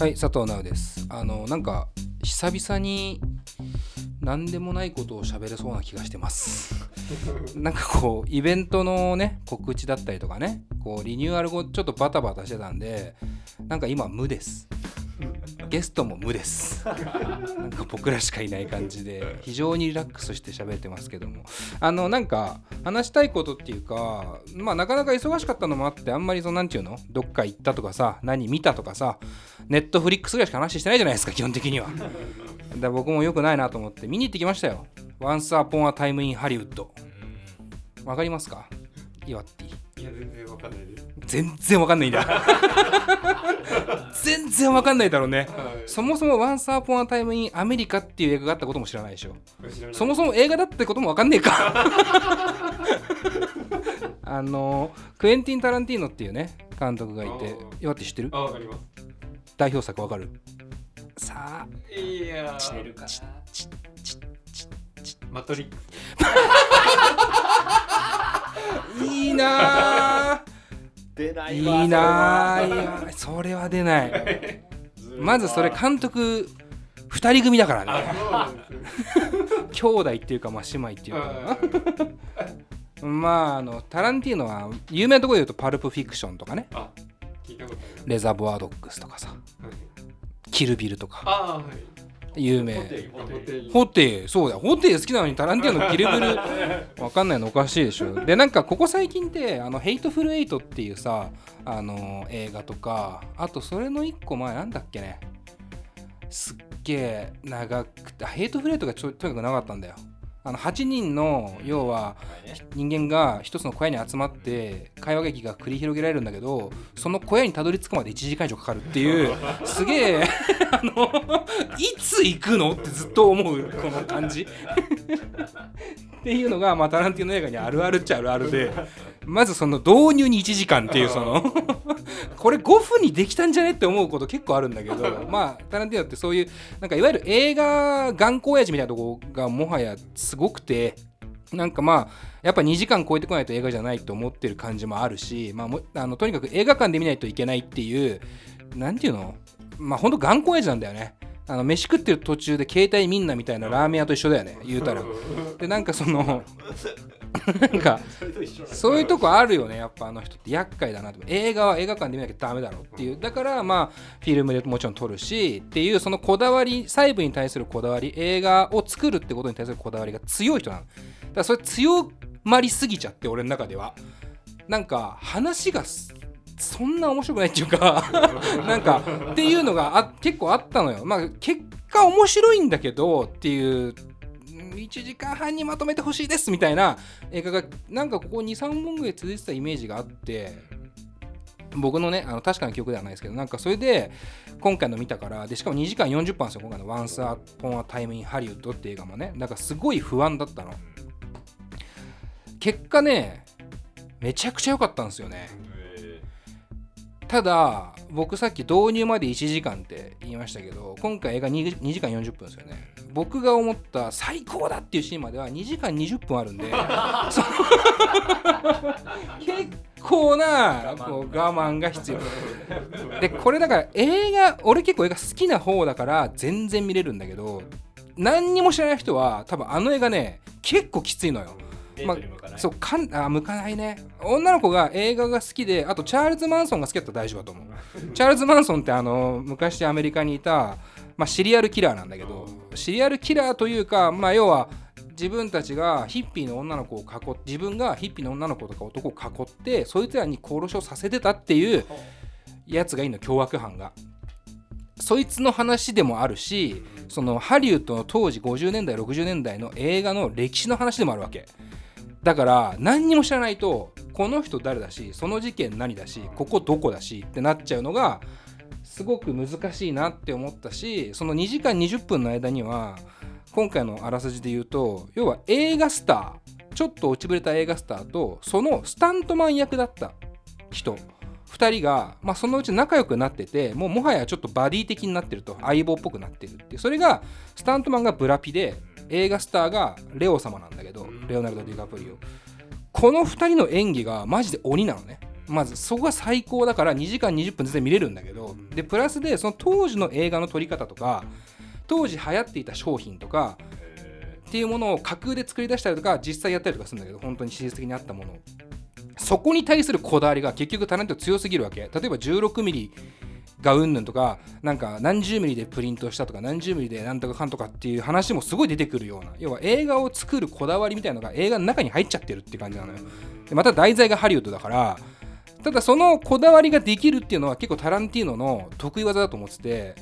はい佐藤直です。あのなんか久々に何でもないことを喋れそうな気がしてます。なんかこうイベントのね告知だったりとかねこうリニューアル後ちょっとバタバタしてたんでなんか今無ですゲストも無です。なんか僕らしかいない感じで非常にリラックスして喋ってますけども。あのなんか話したいことっていうかまあなかなか忙しかったのもあってあんまりそのなんていうの？どっか行ったとかさ何見たとかさネットフリックスぐらいしか話してないじゃないですか基本的には。だ僕も良くないなと思って見に行ってきましたよ。Once Upon a Time in Hollywood わかりますか？イワッティいや全然わかんないです。全然わかんないんだ。全然わかんないだろうね。はい。そもそも Once Upon a Time in America っていう映画があったことも知らないでしょ。そもそも映画だってこともわかんねえか。あのクエンティン・タランティーノっていうね監督がいてあー。岩手知ってる？代表作わかる？さあいや知れるかな。ちちマトリックいいなあ出ないいわいなあいやそれは出ない。まずそれ監督2人組だからね。兄弟っていうかまあ姉妹っていうか。なまああのタランティーノは有名なところで言うとパルプフィクションとかね。レザーボアドッグスとかさ。はい。キルビルとか。あはい。有名。ホテイそうだよ。ホテイ好きなのにタランティーノのキルビル。わかんないのおかしいでしょ。でなんかここ最近ってあのヘイトフルエイトっていうさあの映画とかあとそれの一個前なんだっけね。すっげえ長くてあヘイトフルエイトがちょとにかく長かったんだよあの8人の要は人間が一つの小屋に集まって会話劇が繰り広げられるんだけどその小屋にたどり着くまで1時間以上かかるっていう すげえあのいつ行くのってずっと思うこの感じ。っていうのが、まあ、タランティーノ映画にあるあるっちゃあるあるでまずその導入に1時間っていうその これ5分にできたんじゃねって思うこと結構あるんだけどまあタランティーノってそういうなんかいわゆる映画頑固親父みたいなとこがもはやすごくてなんかまあやっぱ2時間超えてこないと映画じゃないと思ってる感じもあるし、まあ、もあのとにかく映画館で見ないといけないっていう何て言うの？まあほんと頑固親父なんだよね。あの飯食ってる途中で携帯みんなみたいなラーメン屋と一緒だよね言うたら。でなんかそのなんかそういうとこあるよねやっぱあの人って。厄介だなと。映画は映画館で見なきゃダメだろうっていう。だからまあフィルムでもちろん撮るしっていうそのこだわり細部に対するこだわり映画を作るってことに対するこだわりが強い人なの。だからそれ強まりすぎちゃって俺の中では。なんか話がすそんな面白くないっていうか なんかっていうのがあ結構あったのよ。まあ結果面白いんだけどっていう1時間半にまとめてほしいですみたいな映画がなんかここ23本ぐらい続いてたイメージがあって僕のねあの確かな記憶ではないですけどなんかそれで今回の見たからでしかも2時間40分ですよ今回の「Once Upon a Time in Hollywood」って映画もね。だかすごい不安だったの。結果ねめちゃくちゃ良かったんですよね。ただ僕さっき導入まで1時間って言いましたけど今回映画 2, 2時間40分ですよね。僕が思った最高だっていうシーンまでは2時間20分あるんで 結構なこう我慢が必要。でこれだから映画俺結構映画好きな方だから全然見れるんだけど何にも知らない人は多分あの映画ね結構きついのよデートに向かない。そうかんあ向かないね。女の子が映画が好きであとチャールズ・マンソンが好きだったら大丈夫だと思う。チャールズ・マンソンってあの昔アメリカにいた、まあ、シリアルキラーなんだけどシリアルキラーというか、まあ、要は自分たちがヒッピーの女の子を囲自分がヒッピーの女の子とか男を囲ってそいつらに殺しをさせてたっていうやつがいいの凶悪犯が。そいつの話でもあるしそのハリウッドの当時50年代60年代の映画の歴史の話でもあるわけだから何にも知らないとこの人誰だしその事件何だしここどこだしってなっちゃうのがすごく難しいなって思ったしその2時間20分の間には今回のあらすじで言うと要は映画スターちょっと落ちぶれた映画スターとそのスタントマン役だった人2人が、まあ、そのうち仲良くなっててもうもはやちょっとバディ的になってると相棒っぽくなってるってそれがスタントマンがブラピで映画スターがレオ様なんだけどレオナルド・ディカプリオ。この2人の演技がマジで鬼なのね。まずそこが最高だから2時間20分全然見れるんだけどでプラスでその当時の映画の撮り方とか当時流行っていた商品とかっていうものを架空で作り出したりとか実際やったりとかするんだけど本当に史実的にあったものを。そこに対するこだわりが結局タレント強すぎるわけ。例えば 16mm がうんぬんとかなんか何十ミリでプリントしたとか何十ミリでなんとかかんとかっていう話もすごい出てくるような要は映画を作るこだわりみたいなのが映画の中に入っちゃってるって感じなのよ。でまた題材がハリウッドだからただそのこだわりができるっていうのは結構タランティーノの得意技だと思ってて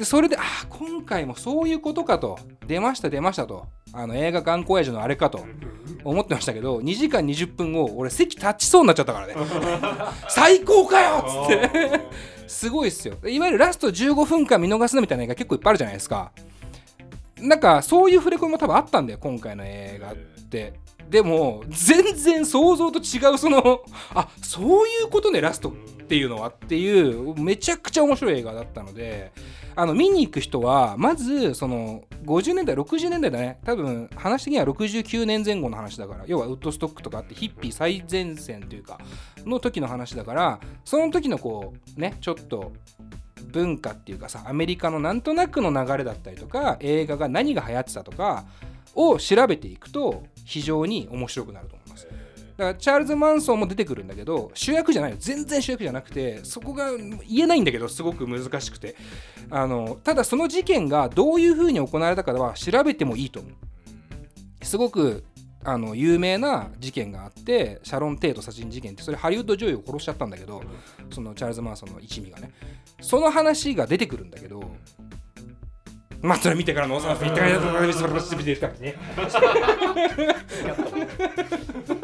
でそれであ今回もそういうことかと。出ました出ましたと。あの映画頑固親父のあれかと。思ってましたけど2時間20分後俺席立ちそうになっちゃったからね。最高かよ！っつって。すごいっすよ。いわゆるラスト15分間見逃すのみたいな映画結構いっぱいあるじゃないですか。なんかそういう触れ込みも多分あったんだよ今回の映画って。でも全然想像と違うそのあそういうことねラストっていうのはっていうめちゃくちゃ面白い映画だったのであの見に行く人はまずその50年代60年代だね。多分話的には69年前後の話だから。要はウッドストックとかあってヒッピー最前線というかの時の話だからその時のこうねちょっと文化っていうかさアメリカのなんとなくの流れだったりとか映画が何が流行ってたとかを調べていくと非常に面白くなると思いますだからチャールズ・マンソンも出てくるんだけど主役じゃないよ。全然主役じゃなくてそこが言えないんだけどすごく難しくて。あのただその事件がどういうふうに行われたかは調べてもいいと思う。すごくあの有名な事件があってシャロン・テイト殺人事件ってそれハリウッド女優を殺しちゃったんだけどそのチャールズ・マンソンの一味がね。その話が出てくるんだけどまあそれ見てからのおさんすみたいなね。っ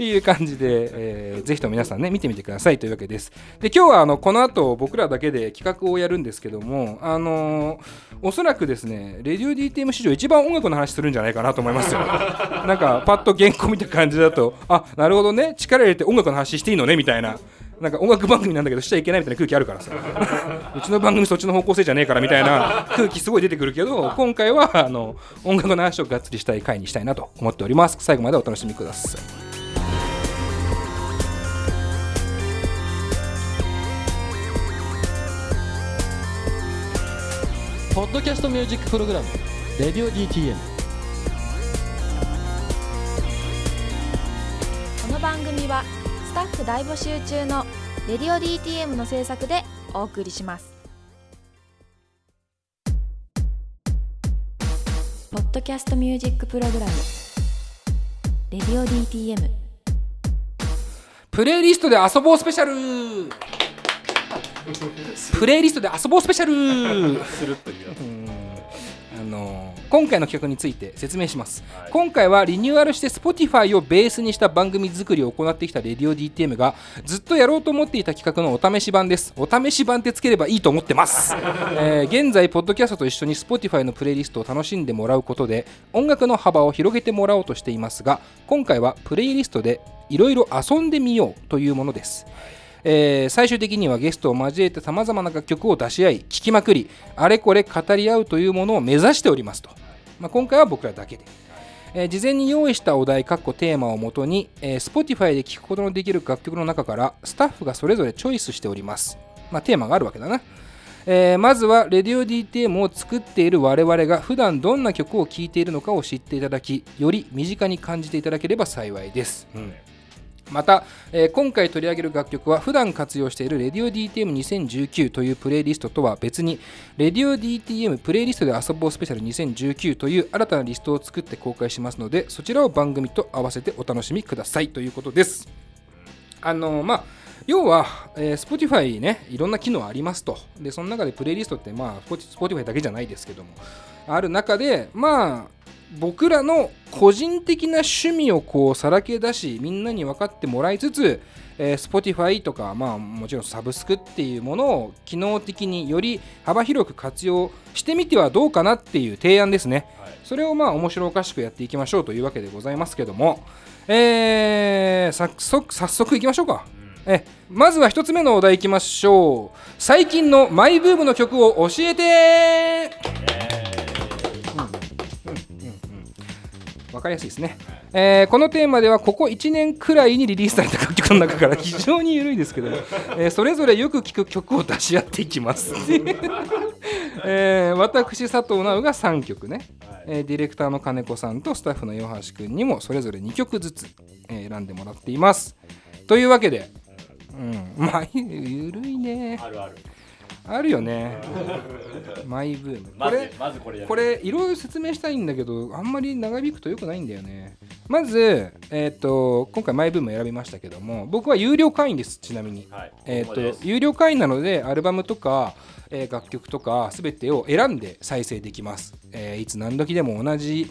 ていう感じで、えーぜひとも皆さんね見てみてくださいというわけです。で今日はあのこの後僕らだけで企画をやるんですけどもあのーおそらくですねレディオ DTM 史上一番音楽の話するんじゃないかなと思いますよ。なんかパッと原稿見た感じだとあなるほどね力入れて音楽の話していいのねみたいな。なんか音楽番組なんだけどしちゃいけないみたいな空気あるからさ。うちの番組そっちの方向性じゃねえからみたいな空気すごい出てくるけど今回はあの音楽の話をがっつりしたい回にしたいなと思っております。最後までお楽しみくださいポッドキャストミュージックプログラム「レディオ DTM この番組はスタッフ大募集中の「レディオ DTM」の制作でお送りします。ポッドキャストミュージックプログラム「レディオ DTM」プレイリストで遊ぼうスペシャルプレイリストで遊ぼうスペシャル。するという。やつうん。あの今回の企画について説明します、今回はリニューアルして Spotify をベースにした番組作りを行ってきた RadioDTM がずっとやろうと思っていた企画のお試し版です。お試し版ってつければいいと思ってます、えー現在ポッドキャストと一緒に Spotify のプレイリストを楽しんでもらうことで音楽の幅を広げてもらおうとしていますが今回はプレイリストでいろいろ遊んでみようというものですえー最終的にはゲストを交えてさまざまな楽曲を出し合い聴きまくりあれこれ語り合うというものを目指しておりますと、まあ、今回は僕らだけで、えー事前に用意したお題かっこテーマをもとに、えー Spotify で聴くことのできる楽曲の中からスタッフがそれぞれチョイスしております、まあ、テーマがあるわけだな。えーまずは RadioDTM を作っている我々が普段どんな曲を聴いているのかを知っていただきより身近に感じていただければ幸いです、うん。また、えー今回取り上げる楽曲は普段活用している RadioDTM2019 というプレイリストとは別に RadioDTM プレイリストで遊ぼうスペシャル2019という新たなリストを作って公開しますのでそちらを番組と合わせてお楽しみくださいということです。あのまあ要は、えー Spotify ねいろんな機能ありますと。でその中でプレイリストってまあ Spotify だけじゃないですけどもある中でまあ僕らの個人的な趣味をこうさらけ出しみんなに分かってもらいつつ、えー Spotify とか、まあ、もちろんサブスクっていうものを機能的により幅広く活用してみてはどうかなっていう提案ですね、それをまあ面白おかしくやっていきましょうというわけでございますけども、えー早速早速いきましょうか、えまずは一つ目のお題いきましょう。最近のマイブームの曲を教えて。分分かりやすいですね、えーこのテーマではここ1年くらいにリリースされた楽曲の中から非常に緩いですけど、えーそれぞれよく聴く曲を出し合っていきます、えー私佐藤直が3曲ね、えーディレクターの金子さんとスタッフの岩橋君にもそれぞれ2曲ずつ、えー選んでもらっています。というわけで、うん、まあゆるいね。あるある。あるよね。マイブーム。これまずこれこれいろいろ説明したいんだけどあんまり長引くと良くないんだよね。まず、えー、と今回マイブーム選びましたけども僕は有料会員ですちなみに。はい。えー、ここです。と有料会員なのでアルバムとか、えー楽曲とか全てを選んで再生できます、えーいつ何時でも同じ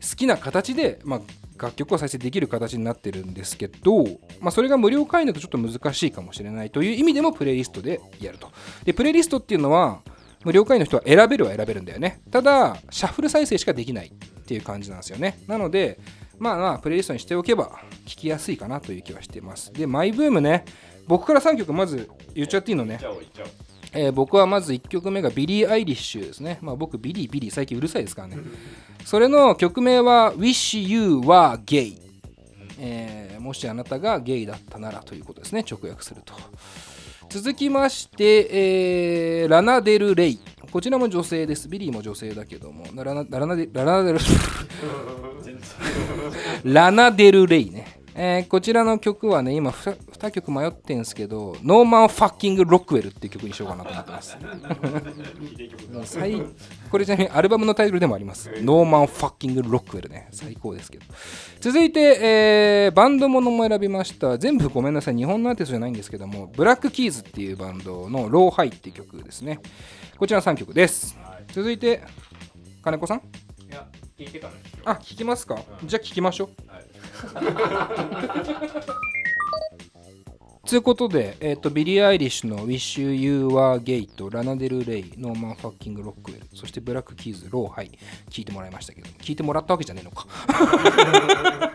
好きな形で、まあ、楽曲を再生できる形になってるんですけど、まあ、それが無料会員だとちょっと難しいかもしれないという意味でもプレイリストでやると。でプレイリストっていうのは無料会員の人は選べるは選べるんだよね。ただシャッフル再生しかできないっていう感じなんですよね。なのでまあまあプレイリストにしておけば聞きやすいかなという気はしてます。でマイブームね。僕から3曲まず言っちゃっていいのね。えー僕はまず1曲目がビリー・アイリッシュですね。まあ僕、ビリー、ビリー、最近うるさいですからね。それの曲名は Wish You Were Gay、えーもしあなたがゲイだったならということですね。直訳すると。続きまして、えーラナデル・レイ。こちらも女性です。ビリーも女性だけども、ラナラナデラナデルラナデル・ レイね。えーこちらの曲はね、今 2, 2曲迷ってんですけど、 Norman Fucking Rockwell っていう曲にしようかなと思ってます。最これちなみにアルバムのタイトルでもあります。 Norman Fucking Rockwell ね。最高ですけど。続いて、えーバンドものも選びました。全部ごめんなさい。日本のアーティストじゃないんですけども、ブラック・キーズっていうバンドの Lo/Hi っていう曲ですね。こちらの3曲です。続いて、金子さん？いや聞いてあ、聞きますか？じゃあ聞きましょう。ということで、えっとビリー・アイリッシュの Wish You Were Gay とラナデル・レイ、 Norman Fucking Rockwell、そしてブラック・キーズ、 Lo/Hi、聞いてもらいましたけど、聞いてもらったわけじゃねえのか？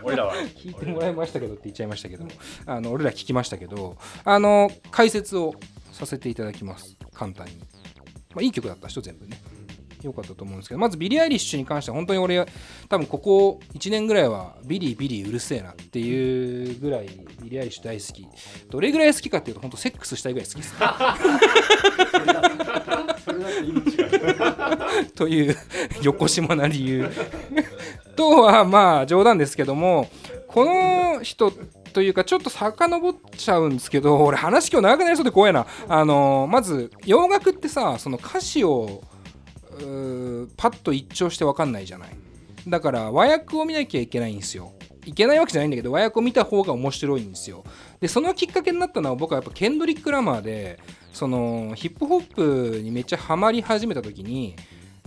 俺らは聞いてもらいましたけどって言っちゃいましたけども、あの俺ら聞きましたけど、あの解説をさせていただきます、簡単に。まあ、いい曲だった人全部ね。良かったと思うんですけど、まずビリー・アイリッシュに関しては、本当に俺、多分ここ1年ぐらいはビリー、ビリーうるせえなっていうぐらい、ビリー・アイリッシュ大好き。どれぐらい好きかっていうと、本当セックスしたいぐらい好きです。という邪な理由 とはまあ冗談ですけどもこの人というかちょっと遡っちゃうんですけど俺話今日長くなりそうで怖いなあのまず洋楽ってさその歌詞をパッと一聴して分かんないじゃない。だから和訳を見なきゃいけないんですよ。いけないわけじゃないんだけど和訳を見た方が面白いんですよ。でそのきっかけになったのは僕はやっぱケンドリック・ラマーでそのヒップホップにめっちゃハマり始めた時に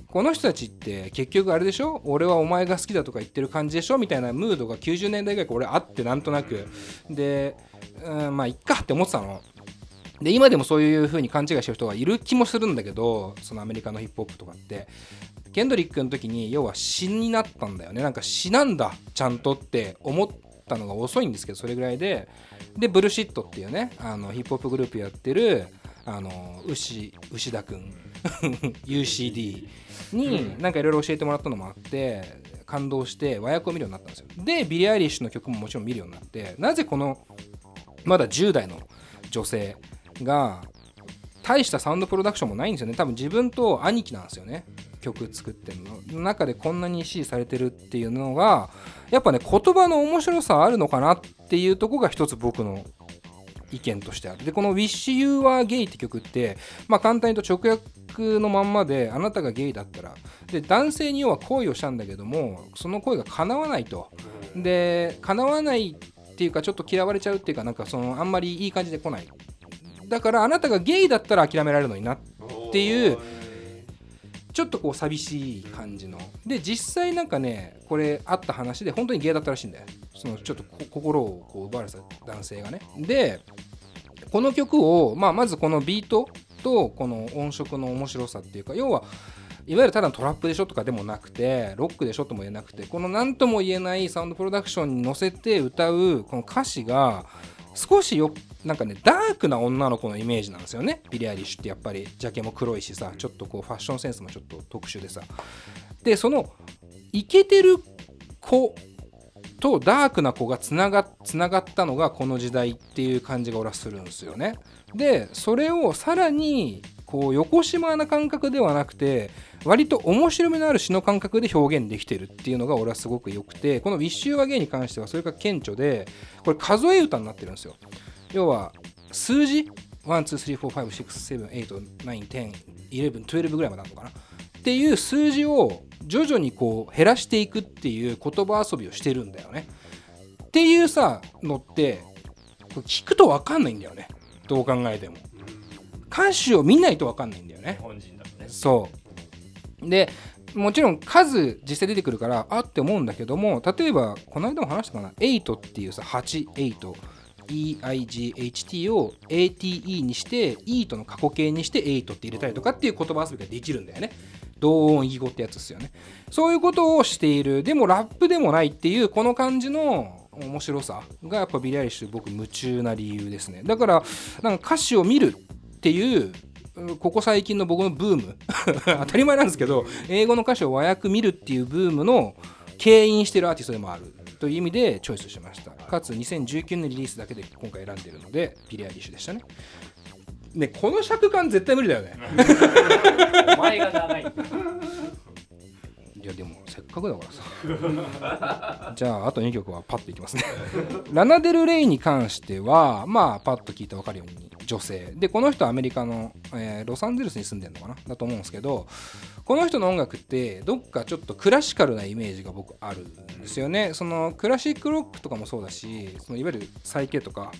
この人たちって結局あれでしょ？俺はお前が好きだとか言ってる感じでしょ？みたいなムードが90年代ぐらいから俺あってなんとなく。で、うん、まあいっかって思ってたの。で今でもそういう風に勘違いしてる人がいる気もするんだけどそのアメリカのヒップホップとかって。ケンドリックの時に要は詩になったんだよね。なんか詩なんだちゃんとって思ったのが遅いんですけどそれぐらいで。で Bullshit っていうねあのヒップホップグループやってるあの牛牛田くん。UCD になんかいろいろ教えてもらったのもあって感動して和訳を見るようになったんですよ。でビリー・アイリッシュの曲ももちろん見るようになってなぜこのまだ10代の女性が大したサウンドプロダクションもないんですよね。多分自分と兄貴なんですよね。曲作ってるの。中でこんなに支持されてるっていうのがやっぱね言葉の面白さあるのかなっていうとこが一つ僕の意見としてある。でこの「Wish You Were Gay」って曲ってまあ簡単に言うと直訳のまんまであなたがゲイだったら。で男性に要は恋をしたんだけどもその恋が叶わないと。で叶わないっていうかちょっと嫌われちゃうっていうかなんかそのあんまりいい感じで来ない。だからあなたがゲイだったら諦められるのになっていうちょっとこう寂しい感じの。で実際なんかねこれあった話で本当にゲイだったらしいんだよ。そのちょっと心をこう奪われた男性がね。でこの曲を、まあ、まずこのビートとこの音色の面白さっていうか要はいわゆるただのトラップでしょとかでもなくてロックでしょとも言えなくてこの何とも言えないサウンドプロダクションに乗せて歌うこの歌詞が少しよっなんかねダークな女の子のイメージなんですよねビリ・アリッシュってやっぱりジャケも黒いしさちょっとこうファッションセンスもちょっと特殊でさでそのイケてる子とダークな子がつながつながったのがこの時代っていう感じが俺はするんですよね。でそれをさらにこう横島な感覚ではなくて割と面白みのある詩の感覚で表現できてるっていうのが俺はすごく良くてこの「ウィッシュ・アゲイ」に関してはそれが顕著でこれ数え歌になってるんですよ。要は数字？1,2,3,4,5,6,7,8,9,10,11,12ぐらいまであるのかな？っていう数字を徐々にこう減らしていくっていう言葉遊びをしてるんだよね。っていうさのってこれ聞くと分かんないんだよね。どう考えても。歌詞を見ないと分かんないんだよね。日。本人だとね。そう。でもちろん数実際出てくるからあって思うんだけども例えばこの間も話したかな？8っていうさ88 EIGHT を ATE にして E との過去形にして8って入れたりとかっていう言葉遊びができるんだよね。同音異義語ってやつですよね。そういうことをしている。でもラップでもないっていうこの感じの面白さがやっぱビリアリッシュ僕夢中な理由ですね。だからなんか歌詞を見るっていうここ最近の僕のブーム。当たり前なんですけど英語の歌詞を和訳見るっていうブームの牽引してるアーティストでもある。という意味でチョイスしました。かつ2019年リリースだけで今回選んでるのでビリーアイリッシュでしたね。ねこの尺感絶対無理だよね。お前が長いい。やでもせっかくだからさ。じゃああと2曲はパッといきますね。ラナデル・レイに関してはまあパッと聞いて分かるように女性。でこの人はアメリカの、えーロサンゼルスに住んでるのかな？だと思うんですけどこの人の音楽ってどっかちょっとクラシカルなイメージが僕あるんですよね。そのクラシックロックとかもそうだしそのいわゆるサイケとか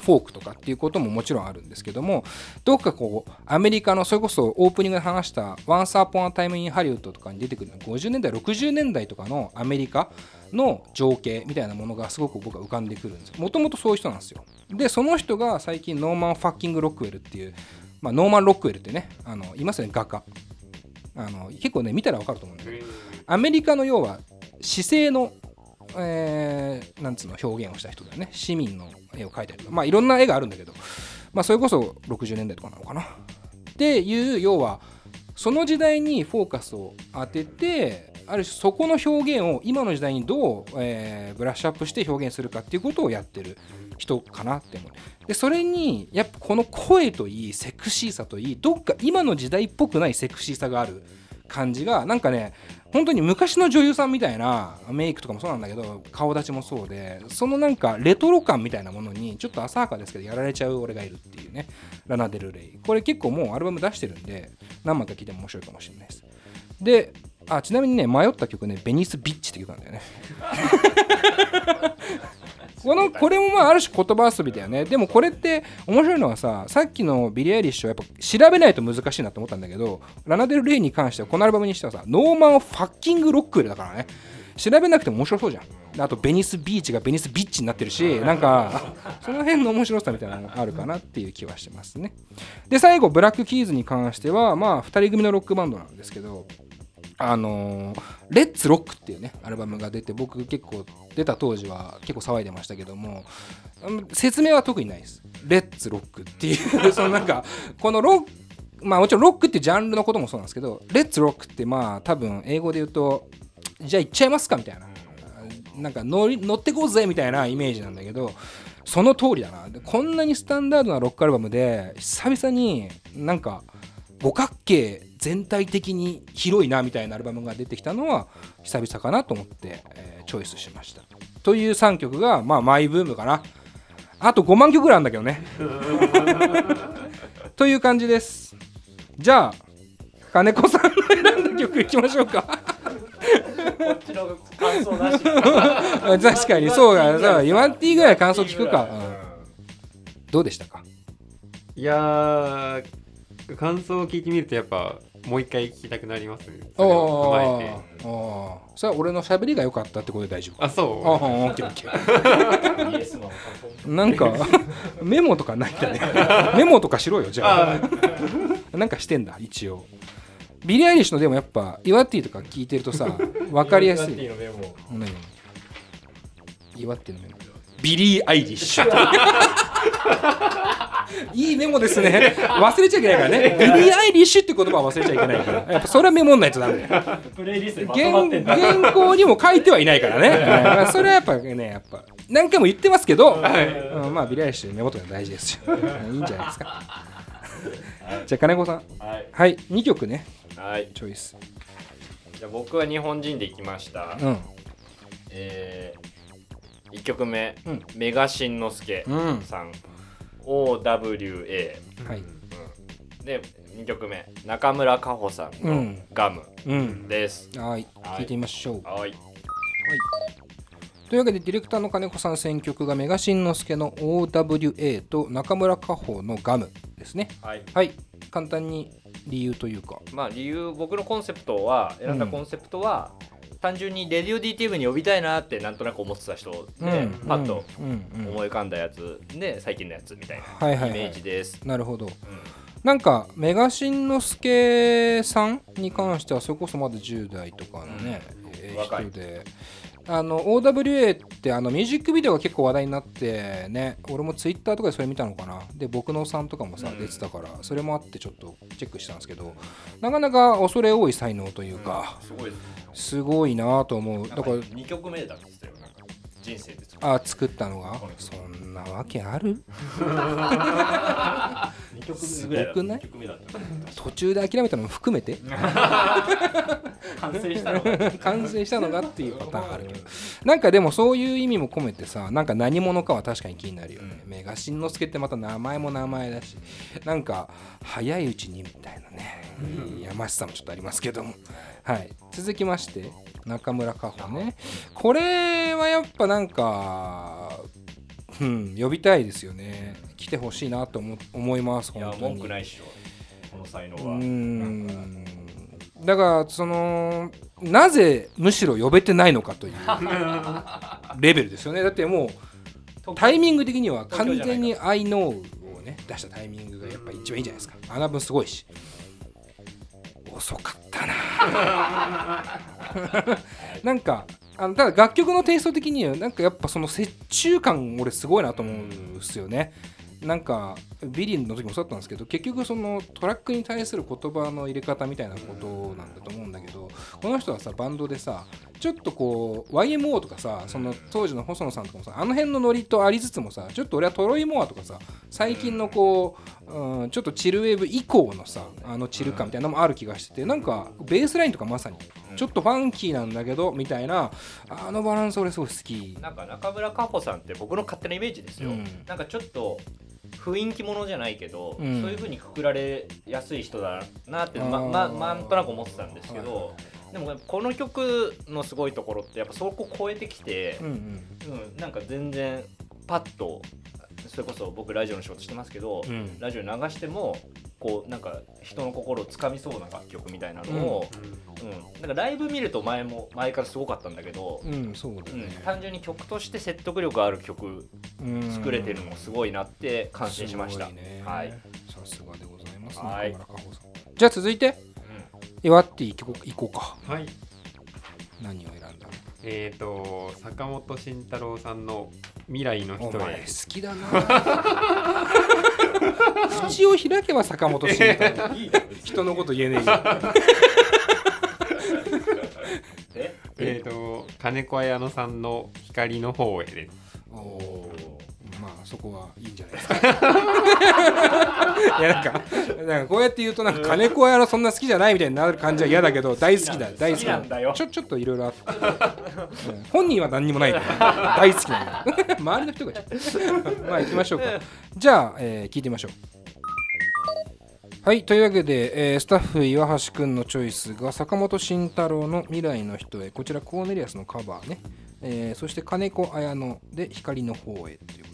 フォークとかっていうことももちろんあるんですけどもどっかこうアメリカのそれこそオープニングで話した「Once Upon a Time in Hollywood」とかに出てくる50年代60年代とかのアメリカの情景みたいなものがすごく僕は浮かんでくるんですもともとそういう人なんですよ。でその人が最近 Norman Fucking Rockwell っていう、まあ、ノーマン・ロックウェルってねあのいますよね画家。あの結構ね見たら分かると思うんだけどアメリカの要は市井の、えーなんつうの表現をした人だよね。市民の絵を描いたりとか。まあいろんな絵があるんだけど。まあそれこそ60年代とかなのかな。っていう要はその時代にフォーカスを当ててある種そこの表現を今の時代にどう、えーブラッシュアップして表現するかっていうことをやってる人かなって思う。でそれにやっぱこの声といいセクシーさといいどっか今の時代っぽくないセクシーさがある感じがなんかね本当に昔の女優さんみたいなメイクとかもそうなんだけど顔立ちもそうでそのなんかレトロ感みたいなものにちょっと浅はかですけどやられちゃう俺がいるっていうねラナ・デル・レイ。これ結構もうアルバム出してるんで何枚か聴いても面白いかもしれないです。であちなみにね迷った曲ねベニス・ビッチって曲なんだよね。このこれもまあある種言葉遊びだよね。でもこれって面白いのはささっきのビリー・アイリッシュはやっぱ調べないと難しいなと思ったんだけどラナ・デル・レイに関してはこのアルバムにしてはさ Norman Fucking Rockwell だからね。調べなくても面白そうじゃん。であと Venice Beach が Venice Bitch になってるしなんかあその辺の面白さみたいなのがあるかなっていう気はしてますね。で最後ブラック・キーズに関してはまあ2人組のロックバンドなんですけどあのーレッツ・ロックっていうねアルバムが出て僕結構出た当時は結構騒いでましたけども説明は特にないです。レッツ・ロックっていう そのなんかこのロックまあもちろんロックってジャンルのこともそうなんですけどレッツ・ロックってまあ多分英語で言うとじゃあ行っちゃいますかみたいな。なんか乗り乗ってこうぜみたいなイメージなんだけどその通りだな。こんなにスタンダードなロックアルバムで久々になんか五角形全体的に広いなみたいなアルバムが出てきたのは久々かなと思って、えーチョイスしました。という3曲がまあマイブームかな。あと5万曲ぐらいあるんだけどね。という感じです。じゃあ金子さんの選んだ曲いきましょうか。こっちの感想なし。確かにそうだそう言わんっていいぐらい感想聞くか、うん。どうでしたか？いやー感想を聞いてみるとやっぱもう一回聞きたくなりますね。それを踏まえて。ああそれは俺の喋りが良かったってことで大丈夫あそああオッケーオッケー。なんかメモとかないんだね。メモとかしろよじゃあ。なんかしてんだ一応。ビリー・アイリッシュのでもやっぱイワティとか聞いてるとさ 分かりやすい。のメモ何イワティのメモビリー・アイリッシュ。いいメモですね。忘れちゃいけないからね。ビリー・アイリッシュって言葉は忘れちゃいけないから。やっぱそれはメモんないとダメ。プレイリストにまとまってん原だ原稿にも書いてはいないからね、うんそれはやっぱねやっぱ何回も言ってますけど、うんまあビリー・アイリッシュメモとか大事ですよ。いいんじゃないですか。じゃあ金子さん。はい、はい。2曲ね。はい、チョイス。じゃあ僕は日本人で行きました、うん。えー、1曲目、うん。メガしんのすけうん。さん。OWA はい。で2曲目中村佳穂さんのうん。ガムうん。です、はい。聞いてみましょう。はい。というわけでディレクターの金子さん選曲がメガしんのすけの OWA と中村佳穂のガムですね。はい。はい。簡単に理由というか。まあ理由僕のコンセプトは選んだコンセプトは、単純にレディオ DTM に呼びたいなってなんとなく思ってた人で、パッとうん。うん。うん。思い浮かんだやつで最近のやつみたいはいはいはいなイメージです、なるほどなんかメガしんのすけさん。に関してはそれこそまだ10代とかのね、えー若い人であの OWA ってあのミュージックビデオが結構話題になってね俺もツイッターとかでそれ見たのかな。で僕のさんとかもさ、うん。出てたからそれもあってちょっとチェックしたんですけどなかなか恐れ多い才能というか、すごいなと思う。だから2曲目だって言ってたよ。なんか人生で作った。あ作ったのが？そんなわけある？2曲すごくない2曲目だった途中で諦めたのも含めて？完成したのが。完成したのがっていうパターンあるけど。なんかでもそういう意味も込めてさなんか何者かは確かに気になるよね、メガしんのすけってまた名前も名前だしなんか早いうちにみたいなね。やましさもちょっとありますけども。はい。続きまして中村佳穂ね。これはやっぱなんかうん呼びたいですよね。来てほしいなと思思います本当に。文句ないっしょこの才能は。ん。だからそのなぜむしろ呼べてないのかという レベルですよね。だってもうタイミング的には完全に「I know」をね出したタイミングがやっぱ一番いいじゃないですか。あの分すごいし。遅かったな なんかあのただ楽曲のテイスト的にはなんかやっぱその折衷感俺すごいなと思うんですよね。なんかビリーの時もそうだったんですけど結局そのトラックに対する言葉の入れ方みたいなことなんだと思うんだけどこの人はさバンドでさちょっとこう YMO とかさその当時の細野さんとかもさあの辺のノリとありつつもさちょっと俺はトロイモアとかさ最近のこう、うん、ちょっとチルウェーブ以降のさあのチル感みたいなのもある気がしててなんかベースラインとかまさにちょっとファンキーなんだけどみたいなあのバランス俺すごい好き。なんか中村佳穂さんって僕の勝手なイメージですよ、うん。なんかちょっと雰囲気ものじゃないけど、うん。そういう風にくくられやすい人だなってままなんとなく思ってたんですけど、でもこの曲のすごいところってやっぱそこ超えてきてうん、うん。うんなんか全然パッとそれこそ僕ラジオの仕事してますけど、うん。ラジオ流してもこうなんか人の心をつかみそうな楽曲みたいなのを、うん。なんかライブ見ると前も前からすごかったんだけど、うんそうだうん。単純に曲として説得力ある曲うん。作れてるのもすごいなって感心しました。すごいね。はい。さすがでございます、はい。じゃあ続いて岩っていこう行こうか。はい。何を選んだえーと坂本慎太郎さんの未来の人お前へ好きだな 口を開けば坂本慎太郎人のこと言えねえよえっーと金子綾乃さんの光の方へですおおそこはいいんじゃないですか。いやなんかなんかこうやって言うとなんか金子屋のそんな好きじゃないみたいになる感じは嫌だけど大好きだ大好きなんだよ。ちょちょっといろいろあって、うん。本人は何にもないけど大好きなんだ 周りの人が まあ行きましょうか。じゃあ、えー聞いてみましょう。はいというわけで、えースタッフ岩橋くんのチョイスが坂本慎太郎の未来の人へ。こちらコーネリアスのカバーね、えーそして金子綾乃で光の方へということで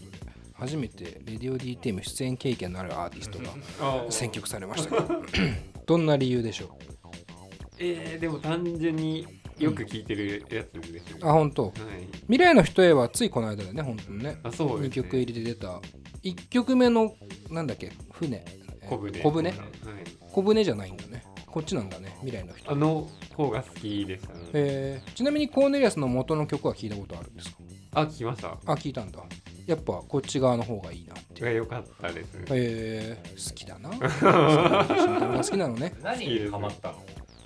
初めてレディオ DTM 出演経験のあるアーティストが選曲されましたけど。どんな理由でしょえー、でも単純によく聞いてるやつですよね、うあ本当。はい。未来の人へはついこの間だよね本当にね。2あそうね。曲入りで出た。1曲目のなんだっけ？船。小舟。小舟？はい、小舟じゃないんだね。こっちなんだね未来の人。あの方が好きでしたね。えーちなみにコーネリアスの元の曲は聞いたことあるんですか？あ聞きました。あ聞いたんだ。やっぱこっち側の方がいいなって。いうが良かったです。ねえー、好きだな。坂本慎太郎が好きなのね。何にハマったの？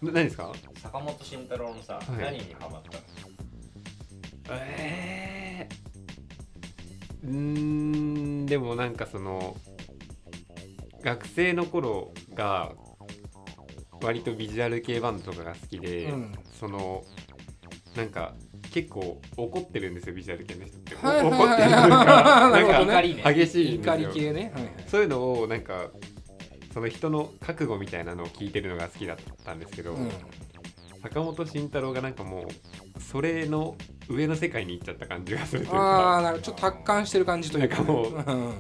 な何ですか？坂本慎太郎のさ、い。何にハマったの？えー、うーんでもなんかその学生の頃が割とビジュアル系バンドとかが好きで、うん。そのなんか結構怒ってるんですよビジュアル系の人って、はいはいはい。怒ってるななんか激しい怒より系ね、はいはいそういうのをなんかその人の覚悟みたいなのを聞いてるのが好きだったんですけど、うん。坂本慎太郎がなんかもうそれの上の世界に行っちゃった感じがするというか。ああなるほど。ちょっと達観してる感じというか,、なんかもううん。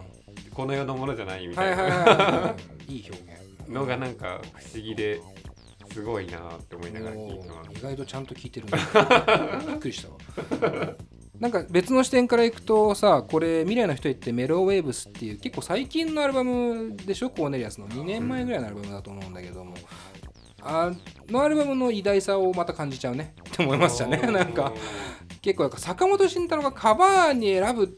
この世のものじゃないみたいはいはいはいなはい。いい表現。のがなんか不思議ですごいなって思いながら聞いてます。意外とちゃんと聞いてるね びっくりしたわ。なんか別の視点からいくとさこれ未来の人へってメロウェーブスっていう結構最近のアルバムでしょ？コーネリアスの。2年前ぐらいのアルバムだと思うんだけども。あのアルバムの偉大さをまた感じちゃうね。って思いましたね。なんか結構なんか坂本慎太郎がカバーに選ぶっ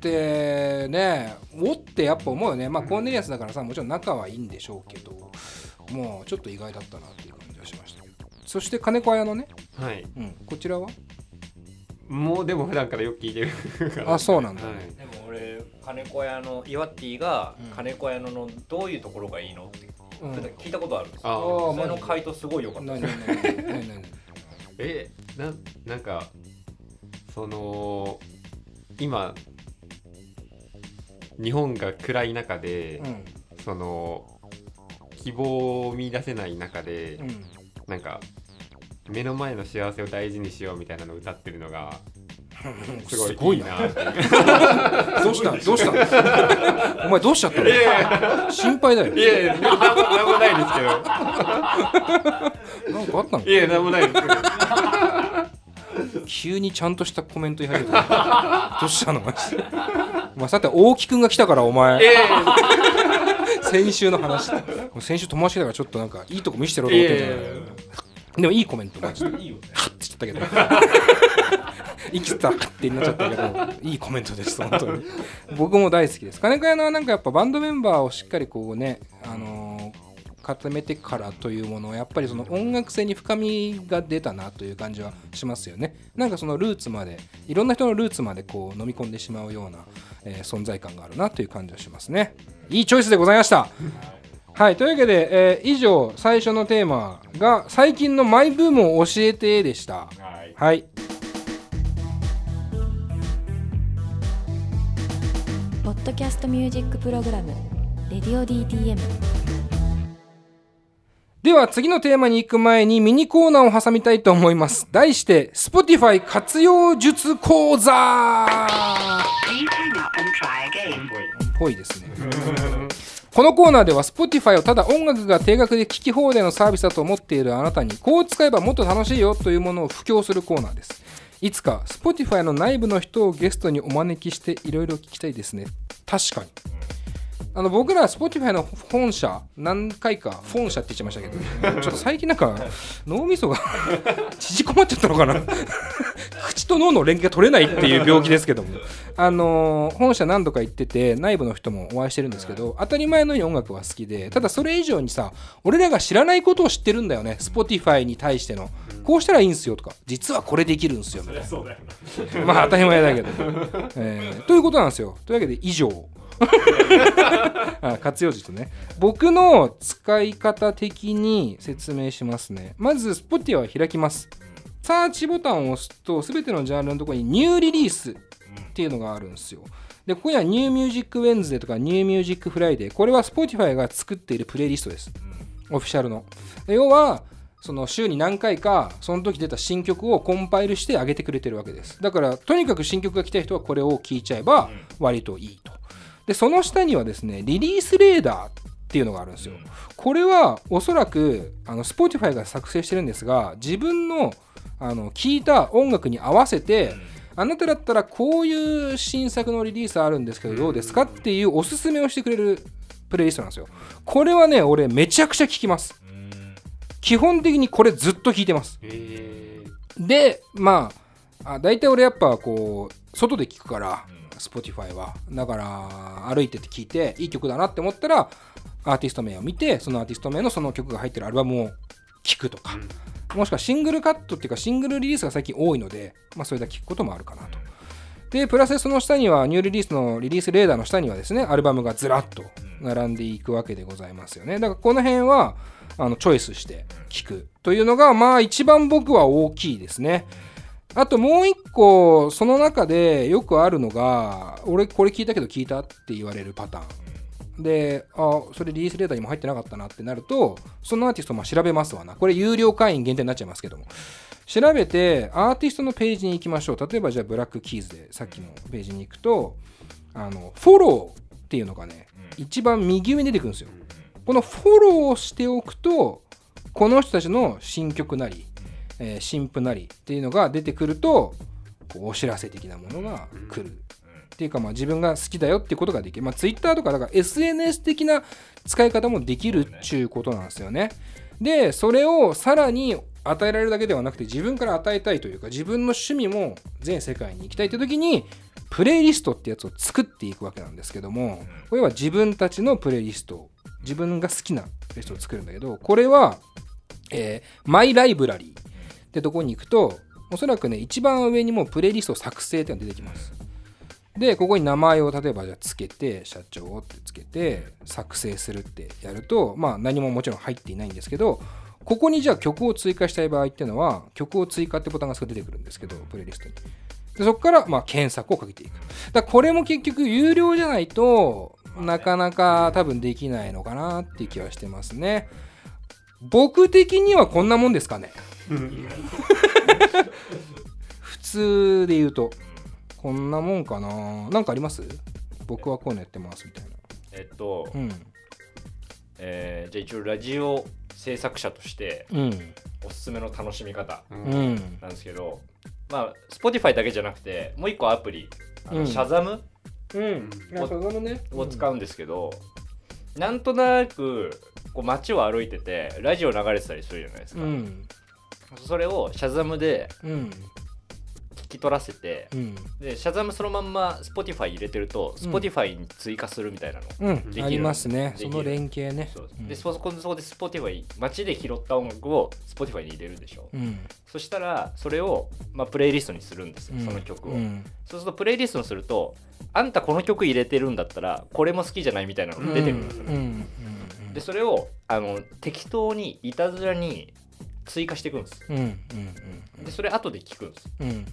てねおってやっぱ思うよね。まあコーネリアスだからさもちろん仲はいいんでしょうけどもうちょっと意外だったなっていう感じはしましたそして金子綾のね、はい。うん、こちらは？もうでも普段からよく聞いてる。か らあそうなんだ、はい。でも俺金子屋の岩ティがうん。金子屋ののどういうところがいいのってうん。聞いたことあるんですよ。ああその回答すごい良かったえななんかその今日本が暗い中で、うん。その希望を見出せない中で、うん。なんか目の前の幸せを大事にしようみたいなのを歌ってるのが すごいすごいな。どうした？どうした？お前どうしちゃったの？心配だよいやいやなんもなんもないですけど。なんかあったの？いやなんもないですけど。急にちゃんとしたコメント言い始めた。どうしたの？マジで。お前さて大木くんが来たからお前。いやいや先週の話。先週友達だからちょっとなんかいいとこ見せてろと思ってんじゃないいやいやいでもいいコメントマジで。いいよねて言っちゃったけど息たってなっちゃったけどいいコメントです本当に。僕も大好きです。金子屋のなんかやっぱバンドメンバーをしっかりこうねあのー固めてからというものをやっぱりその音楽性に深みが出たなという感じはしますよねなんかそのルーツまでいろんな人のルーツまでこう飲み込んでしまうような、えー存在感があるなという感じはしますね。いいチョイスでございました。はい、というわけで、えー以上最初のテーマが最近のマイブームを教えてでした。はい。はい、ポッドキャストミュージックプログラム「レディオ DTM」では次のテーマに行く前にミニコーナーを挟みたいと思います。題して Spotify 活用術講座ぽいですね。このコーナーでは Spotify をただ音楽が定額で聴き放題のサービスだと思っているあなたにこう使えばもっと楽しいよというものを布教するコーナーです。いつか Spotify の内部の人をゲストにお招きしていろいろ聞きたいですね。確かに。あの僕ら Spotify の本社何回か本社って言っちゃいましたけどちょっと最近なんか脳みそが 縮こまっちゃったのかな？口と脳の連携が取れないっていう病気ですけども。あのー本社何度か行ってて内部の人もお会いしてるんですけど当たり前のように音楽は好きでただそれ以上にさ俺らが知らないことを知ってるんだよね Spotify に対しての。こうしたらいいんすよとか実はこれできるんすよみたいな。まあ当たり前だけど、えーということなんですよ。というわけで以上。あ 活用術ね。僕の使い方的に説明しますね。まず Spotify を開きます。サーチボタンを押すと全てのジャンルのところに New Release っていうのがあるんですよ。でここには New Music Wednesday とか New Music Friday。これは Spotify が作っているプレイリストです。オフィシャルの。で要はその週に何回かその時出た新曲をコンパイルして上げてくれてるわけです。だからとにかく新曲が来た人はこれを聴いちゃえば割といいとでその下にはですねリリースレーダーっていうのがあるんですよ。これはおそらくあの Spotify が作成してるんですが自分のあの聴いた音楽に合わせてあなただったらこういう新作のリリースあるんですけどどうですかっていうおすすめをしてくれるプレイリストなんですよ。これはね俺めちゃくちゃ聴きます。基本的にこれずっと聴いてます。え。でまああ大体俺やっぱこう外で聞くからうん Spotify は。だから歩いてて聞いていい曲だなって思ったらアーティスト名を見てそのアーティスト名のその曲が入ってるアルバムを聞くとか、もしくはシングルカットっていうかシングルリリースが最近多いので、まあ、それだけ聞くこともあるかなと。でプラスその下にはニューリリースのリリースレーダーの下にはですねアルバムがずらっと並んでいくわけでございますよね。だからこの辺はあのチョイスして聞くというのがまあ一番僕は大きいですね。あともう一個その中でよくあるのが俺これ聞いたけど聞いたって言われるパターン。であそれリリースレーダーにも入ってなかったなってなるとそのアーティストまあ調べますわな。これ有料会員限定になっちゃいますけども。調べてアーティストのページに行きましょう。例えばじゃあブラックキーズでさっきのページに行くとあのフォローっていうのがね一番右上に出てくるんですよ。このフォローをしておくとこの人たちの新曲なり、えー新譜なりっていうのが出てくるとこうお知らせ的なものが来る。っていうかまあ自分が好きだよっていうことができる、まあ、Twitter とかだから SNS 的な使い方もできるっちゅうことなんですよね。でそれをさらに与えられるだけではなくて自分から与えたいというか自分の趣味も全世界に行きたいという時にプレイリストってやつを作っていくわけなんですけどもこれは自分たちのプレイリスト自分が好きなプレイリストを作るんだけどこれは、えーマイライブラリーってとこに行くとおそらくね一番上にもプレイリスト作成ってのが出てきます。でここに名前を例えばじゃあつけて社長ってつけて作成するってやるとまあ何ももちろん入っていないんですけどここにじゃあ曲を追加したい場合っていうのは曲を追加ってボタンがすぐ出てくるんですけどプレイリストに。でそこからまあ検索をかけていく。だこれも結局有料じゃないとなかなか多分できないのかなっていう気はしてますね。僕的にはこんなもんですかね。普通で言うとこんなもんかな。なんかあります？僕はこういうのやってますみたいな。えっと、うん。えーじゃあ一応ラジオ制作者としてうん。おすすめの楽しみ方ううん。んなんですけどまあ Spotify だけじゃなくてもう一個アプリあのうん。シャザム？うん。あそのね。を使うんですけど、なんとなくこう街を歩いててラジオ流れてたりするじゃないですか、うんそれをシャザムでうん。聞き取らせてうん。でシャザムそのまんま Spotify 入れてるとうん。Spotify に追加するみたいなの、うん。できるありますね。その連携ね。そうう。ん。でそこそこで Spotify 街で拾った音楽を Spotify に入れるでしょ、うん。そしたらそれを、まあ、プレイリストにするんですよ、うん。その曲を、うん。そうするとプレイリストにするとあんたこの曲入れてるんだったらこれも好きじゃないみたいなのが出てくるんですよでそれをあの適当にいたずらに追加していくんです。うんうんでそれ後で聞くんです。うん。うん